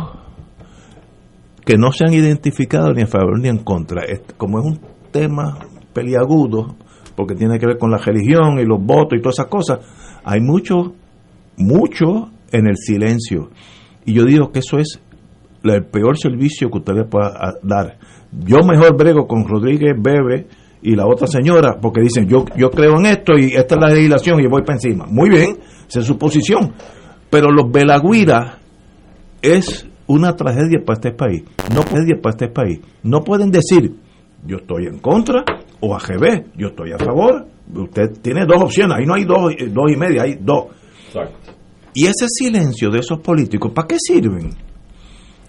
que no se han identificado ni a favor ni en contra. Como es un tema peliagudo, porque tiene que ver con la religión y los votos y todas esas cosas, hay mucho, mucho en el silencio. Y yo digo que eso es el peor servicio que usted le pueda dar. Yo mejor brego con Rodríguez Bebe y la otra señora, porque dicen, yo, yo creo en esto y esta es la legislación y voy para encima. Muy bien, esa es su posición. Pero los Belagüira es una tragedia para este país. No tragedia para este país. No pueden decir, yo estoy en contra o AGB, yo estoy a favor. Usted tiene dos opciones, ahí no hay dos, dos y media, hay dos. Y ese silencio de esos políticos, ¿para qué sirven?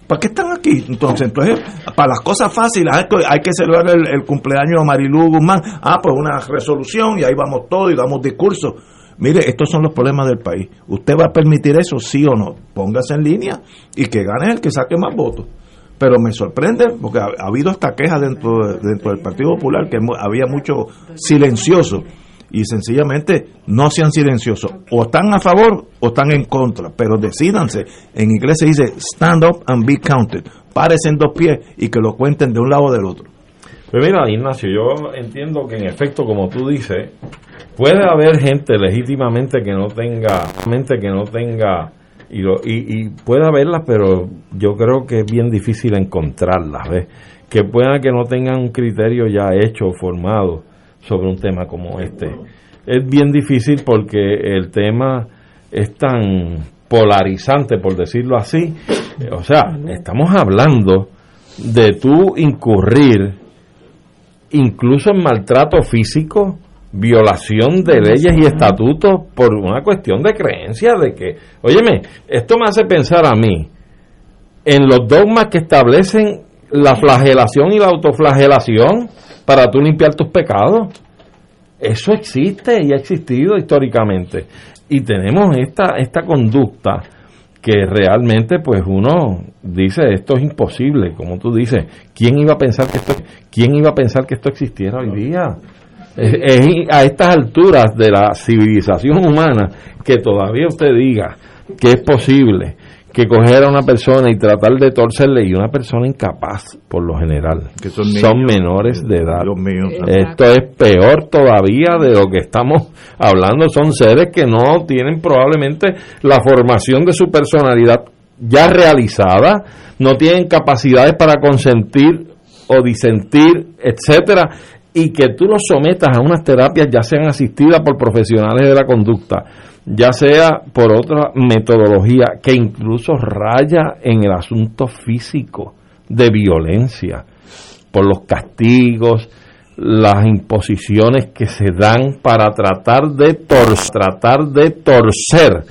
¿Para qué están aquí? Entonces, entonces para las cosas fáciles hay que, celebrar el, cumpleaños de Marilu Guzmán. Ah, pues una resolución y ahí vamos todos y damos discursos. Mire, estos son los problemas del país. ¿Usted va a permitir eso, sí o no? Póngase en línea y que gane el que saque más votos. Pero me sorprende porque ha, ha habido esta queja dentro, de- dentro del Partido Popular que había mucho silencioso y sencillamente no sean silenciosos. O están a favor o están en contra, pero decídanse. En inglés se dice stand up and be counted. Párese en dos pies y que lo cuenten de un lado o del otro. Pues mira, Ignacio, yo entiendo que en efecto, como tú dices, puede haber gente legítimamente que no tenga, mente que no tenga, y, lo- y, y puede haberlas, pero yo creo que es bien difícil encontrarlas, ¿ves? Que puedan que no tengan un criterio ya hecho, formado sobre un tema como este. Es bien difícil porque el tema es tan polarizante, por decirlo así. O sea, estamos hablando de tú incurrir incluso en maltrato físico, violación de leyes y estatutos por una cuestión de creencia de que, óyeme, esto me hace pensar a mí en los dogmas que establecen la flagelación y la autoflagelación para tú limpiar tus pecados. Eso existe y ha existido históricamente. Y tenemos esta, esta conducta que realmente pues uno dice esto es imposible, como tú dices, ¿quién iba a pensar que esto quién iba a pensar que esto existiera hoy día? Es, a estas alturas de la civilización humana que todavía usted diga que es posible que coger a una persona y tratar de torcerle y una persona incapaz por lo general. Que son, son menores de edad. Esto es peor todavía de lo que estamos hablando. Son seres que no tienen probablemente la formación de su personalidad ya realizada no tienen capacidades para consentir o disentir etcétera y que tú los sometas a unas terapias ya sean asistidas por profesionales de la conducta ya sea por otra metodología que incluso raya en el asunto físico de violencia, por los castigos, las imposiciones que se dan para tratar de, tratar de torcer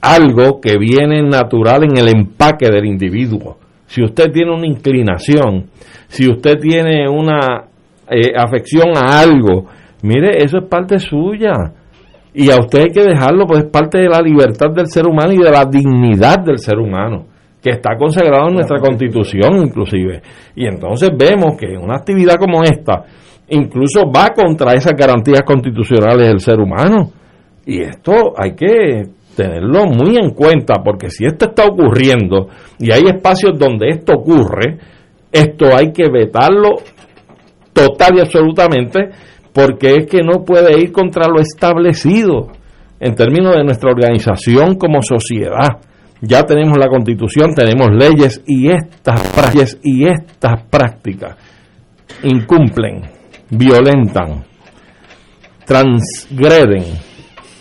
algo que viene natural en el empaque del individuo. Si usted tiene una inclinación, si usted tiene una eh, afección a algo, mire, eso es parte suya y a usted hay que dejarlo, pues es parte de la libertad del ser humano y de la dignidad del ser humano, que está consagrado en nuestra constitución inclusive. Y entonces vemos que una actividad como esta incluso va contra esas garantías constitucionales del ser humano. Y esto hay que tenerlo muy en cuenta, porque si esto está ocurriendo y hay espacios donde esto ocurre, esto hay que vetarlo total y absolutamente porque es que no puede ir contra lo establecido en términos de nuestra organización como sociedad. Ya tenemos la constitución, tenemos leyes y estas prácticas, y prácticas incumplen, violentan, transgreden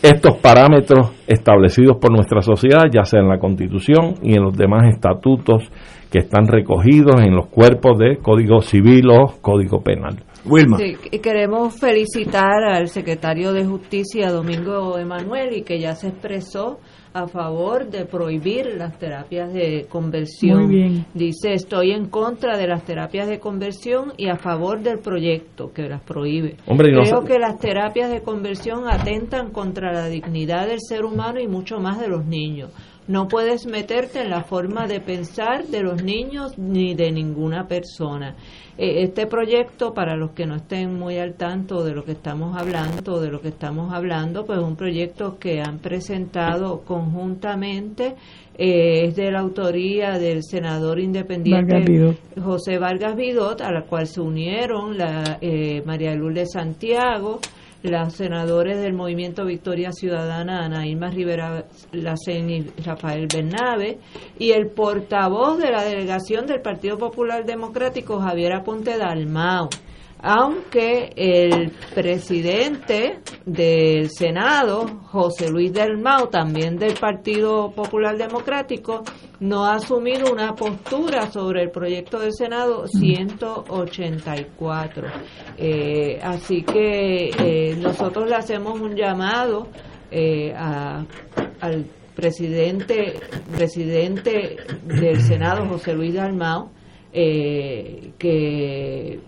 estos parámetros establecidos por nuestra sociedad, ya sea en la constitución y en los demás estatutos que están recogidos en los cuerpos de código civil o código penal. Wilma. queremos felicitar al secretario de Justicia, Domingo Emanuel, y que ya se expresó a favor de prohibir las terapias de conversión. Muy bien. Dice, estoy en contra de las terapias de conversión y a favor del proyecto que las prohíbe. Creo que las terapias de conversión atentan contra la dignidad del ser humano y mucho más de los niños. No puedes meterte en la forma de pensar de los niños ni de ninguna persona. Eh, este proyecto, para los que no estén muy al tanto de lo que estamos hablando, de lo que estamos hablando, pues es un proyecto que han presentado conjuntamente, eh, es de la autoría del senador independiente José Vargas Vidot, a la cual se unieron la eh, María Lourdes Santiago, los senadores del Movimiento Victoria Ciudadana, Ana Irma Rivera Lacen y Rafael Bernabe, y el portavoz de la delegación del Partido Popular Democrático, Javier Aponte Dalmau aunque el presidente del Senado, José Luis del Mau, también del Partido Popular Democrático, no ha asumido una postura sobre el proyecto del Senado 184. Eh, así que eh, nosotros le hacemos un llamado eh, al presidente, presidente del Senado, José Luis Dalmau, eh, que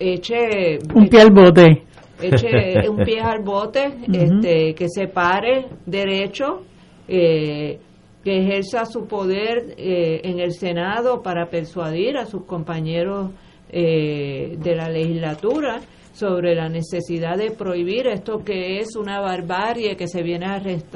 eche un pie al bote. eche un pie al bote este que se pare derecho eh, que ejerza su poder eh, en el Senado para persuadir a sus compañeros eh, de la legislatura sobre la necesidad de prohibir esto que es una barbarie que se viene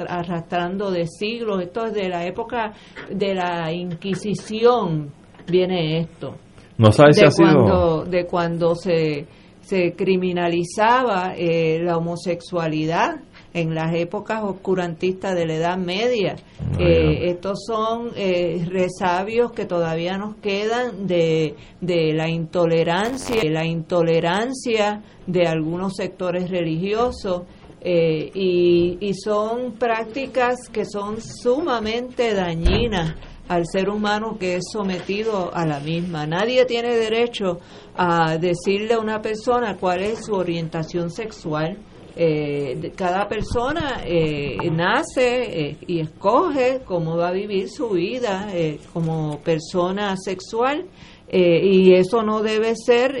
arrastrando de siglos, esto es de la época de la Inquisición, viene esto. No sabes de ha cuando, De cuando se, se criminalizaba eh, la homosexualidad en las épocas oscurantistas de la Edad Media. Eh, estos son eh, resabios que todavía nos quedan de, de la intolerancia, de la intolerancia de algunos sectores religiosos Eh, y, y son prácticas que son sumamente dañinas al ser humano que es sometido a la misma. Nadie tiene derecho a decirle a una persona cuál es su orientación sexual. Eh, cada persona eh, nace eh, y escoge cómo va a vivir su vida eh, como persona sexual y eso no debe ser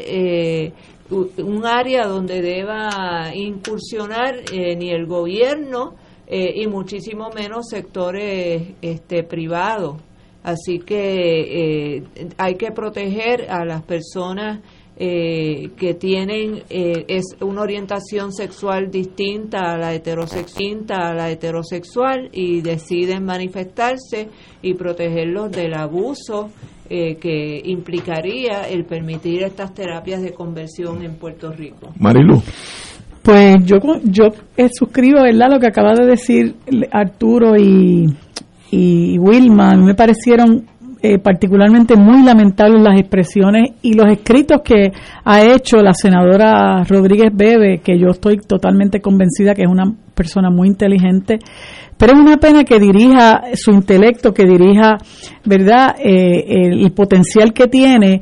un área donde deba incursionar ni el gobierno y muchísimo menos sectores este, privados. Así que eh, hay que proteger a las personas eh, que tienen eh, es una orientación sexual distinta a la heterosexual a la heterosexual y deciden manifestarse y protegerlos del abuso eh, que implicaría el permitir estas terapias de conversión en Puerto Rico. Marilu. Pues yo, yo eh, suscribo ¿verdad? lo que acaba de decir Arturo y, y Wilma. A mí me parecieron eh, particularmente muy lamentables las expresiones y los escritos que ha hecho la senadora Rodríguez Bebe, que yo estoy totalmente convencida que es una persona muy inteligente. Pero es una pena que dirija su intelecto, que dirija, ¿verdad?, eh, el, potencial que tiene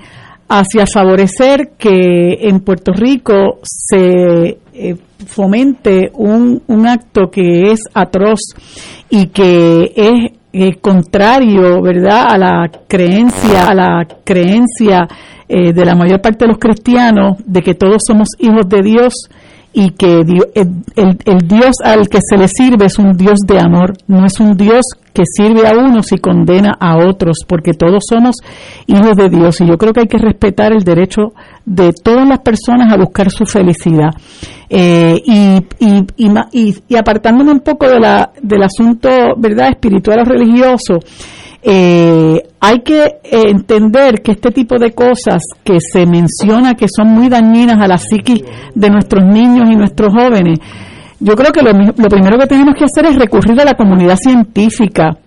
hacia favorecer que en Puerto Rico se eh, fomente un, un acto que es atroz y que es eh, contrario, ¿verdad?, a la creencia, a la creencia eh, de la mayor parte de los cristianos de que todos somos hijos de Dios y que el, el- Dios al que se le sirve es un Dios de amor, no es un Dios que sirve a unos y condena a otros, porque todos somos hijos de Dios y yo creo que hay que respetar el derecho de todas las personas a buscar su felicidad. Eh, y, y, y- y apartándome un poco de la, del asunto verdad espiritual o religioso, eh, hay que entender que este tipo de cosas que se menciona que son muy dañinas a la psiquis de nuestros niños y nuestros jóvenes, yo creo que lo, lo primero que tenemos que hacer es recurrir a la comunidad científica.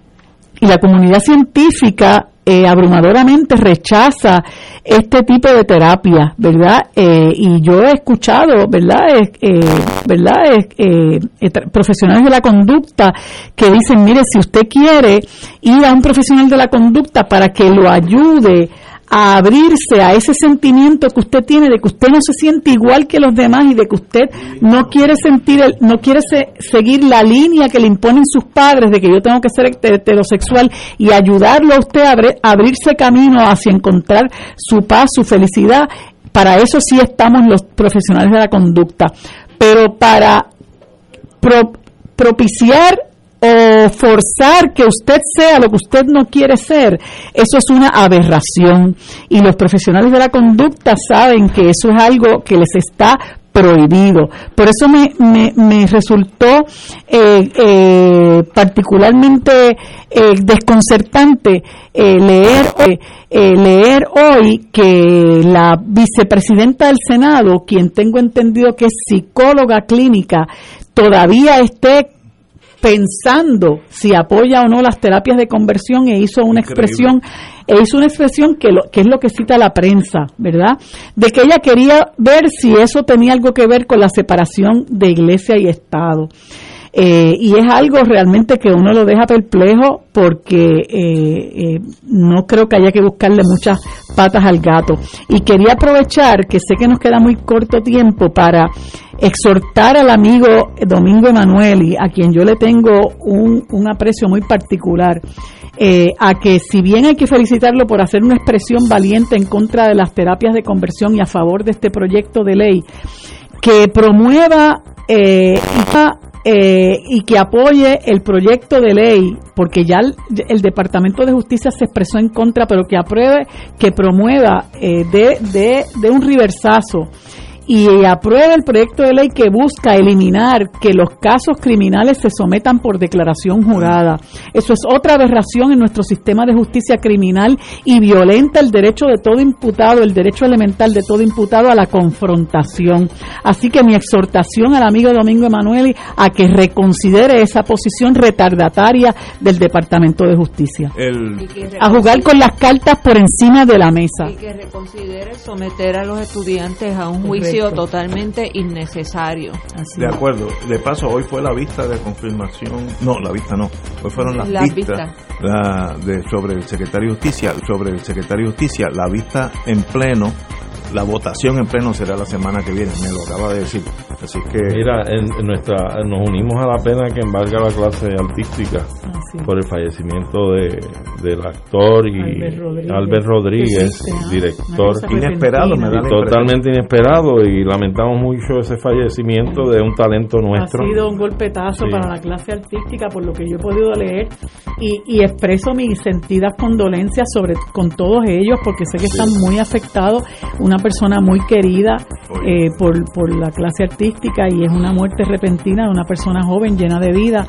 Y la comunidad científica eh, abrumadoramente rechaza este tipo de terapia, ¿verdad? Eh, y yo he escuchado, ¿verdad? Eh, ¿verdad? Eh, eh, profesionales de la conducta que dicen, mire, si usted quiere ir a un profesional de la conducta para que lo ayude a abrirse a ese sentimiento que usted tiene de que usted no se siente igual que los demás y de que usted no quiere sentir el, no quiere se- seguir la línea que le imponen sus padres de que yo tengo que ser hete- heterosexual y ayudarlo a usted a abrir- a abrirse camino hacia encontrar su paz, su felicidad, para eso sí estamos los profesionales de la conducta, pero para pro- propiciar o forzar que usted sea lo que usted no quiere ser, eso es una aberración. Y los profesionales de la conducta saben que eso es algo que les está prohibido. Por eso me, me, me resultó eh, eh, particularmente eh, desconcertante eh, leer, leer hoy que la vicepresidenta del Senado, quien tengo entendido que es psicóloga clínica, todavía esté pensando si apoya o no las terapias de conversión e hizo una Increíble. expresión e hizo una expresión que, lo, que es lo que cita la prensa, ¿verdad? De que ella quería ver si eso tenía algo que ver con la separación de iglesia y Estado. Eh, y es algo realmente que uno lo deja perplejo porque eh, eh, no creo que haya que buscarle muchas patas al gato. Y quería aprovechar que sé que nos queda muy corto tiempo para exhortar al amigo Domingo Emanueli, a quien yo le tengo un, un aprecio muy particular, a que si bien hay que felicitarlo por hacer una expresión valiente en contra de las terapias de conversión y a favor de este proyecto de ley, que promueva eh, eh, y que apoye el proyecto de ley, porque ya el, Departamento de Justicia se expresó en contra, pero que apruebe, que promueva eh, de, de, de un reversazo y apruebe el proyecto de ley que busca eliminar que los casos criminales se sometan por declaración jurada. Eso es otra aberración en nuestro sistema de justicia criminal y violenta el derecho de todo imputado, el derecho elemental de todo imputado a la confrontación. Así que mi exhortación al amigo Domingo Emanueli a que reconsidere esa posición retardataria del Departamento de Justicia. El, A jugar con las cartas por encima de la mesa. Y que reconsidere someter a los estudiantes a un juicio sido totalmente innecesario. De acuerdo. De paso, hoy fue la vista de confirmación. No, la vista no. Hoy fueron las, Las vistas la de, sobre el secretario de Justicia. Sobre el secretario de Justicia, la vista en pleno. La votación en pleno será la semana que viene, me lo acaba de decir. Así que. Mira, en, en nuestra, nos unimos a la pena que embarga la clase artística por el fallecimiento de, del actor y Albert Rodríguez. Albert Rodríguez, ¿ah? director. Cosa Inesperado, me da la Totalmente inesperado y lamentamos mucho ese fallecimiento de un talento nuestro. Ha sido un golpetazo Sí. para la clase artística, por lo que yo he podido leer, y, y expreso mis sentidas condolencias sobre con todos ellos, porque sé que están muy afectados. Una persona muy querida eh, por, por la clase artística y es una muerte repentina de una persona joven llena de vida.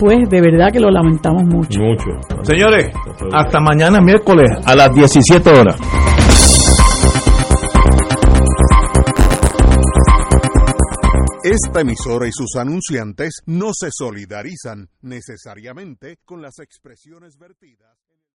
Pues de verdad que lo lamentamos mucho. Mucho. Señores, hasta mañana miércoles a las 17 horas. Esta emisora y sus anunciantes no se solidarizan necesariamente con las expresiones vertidas.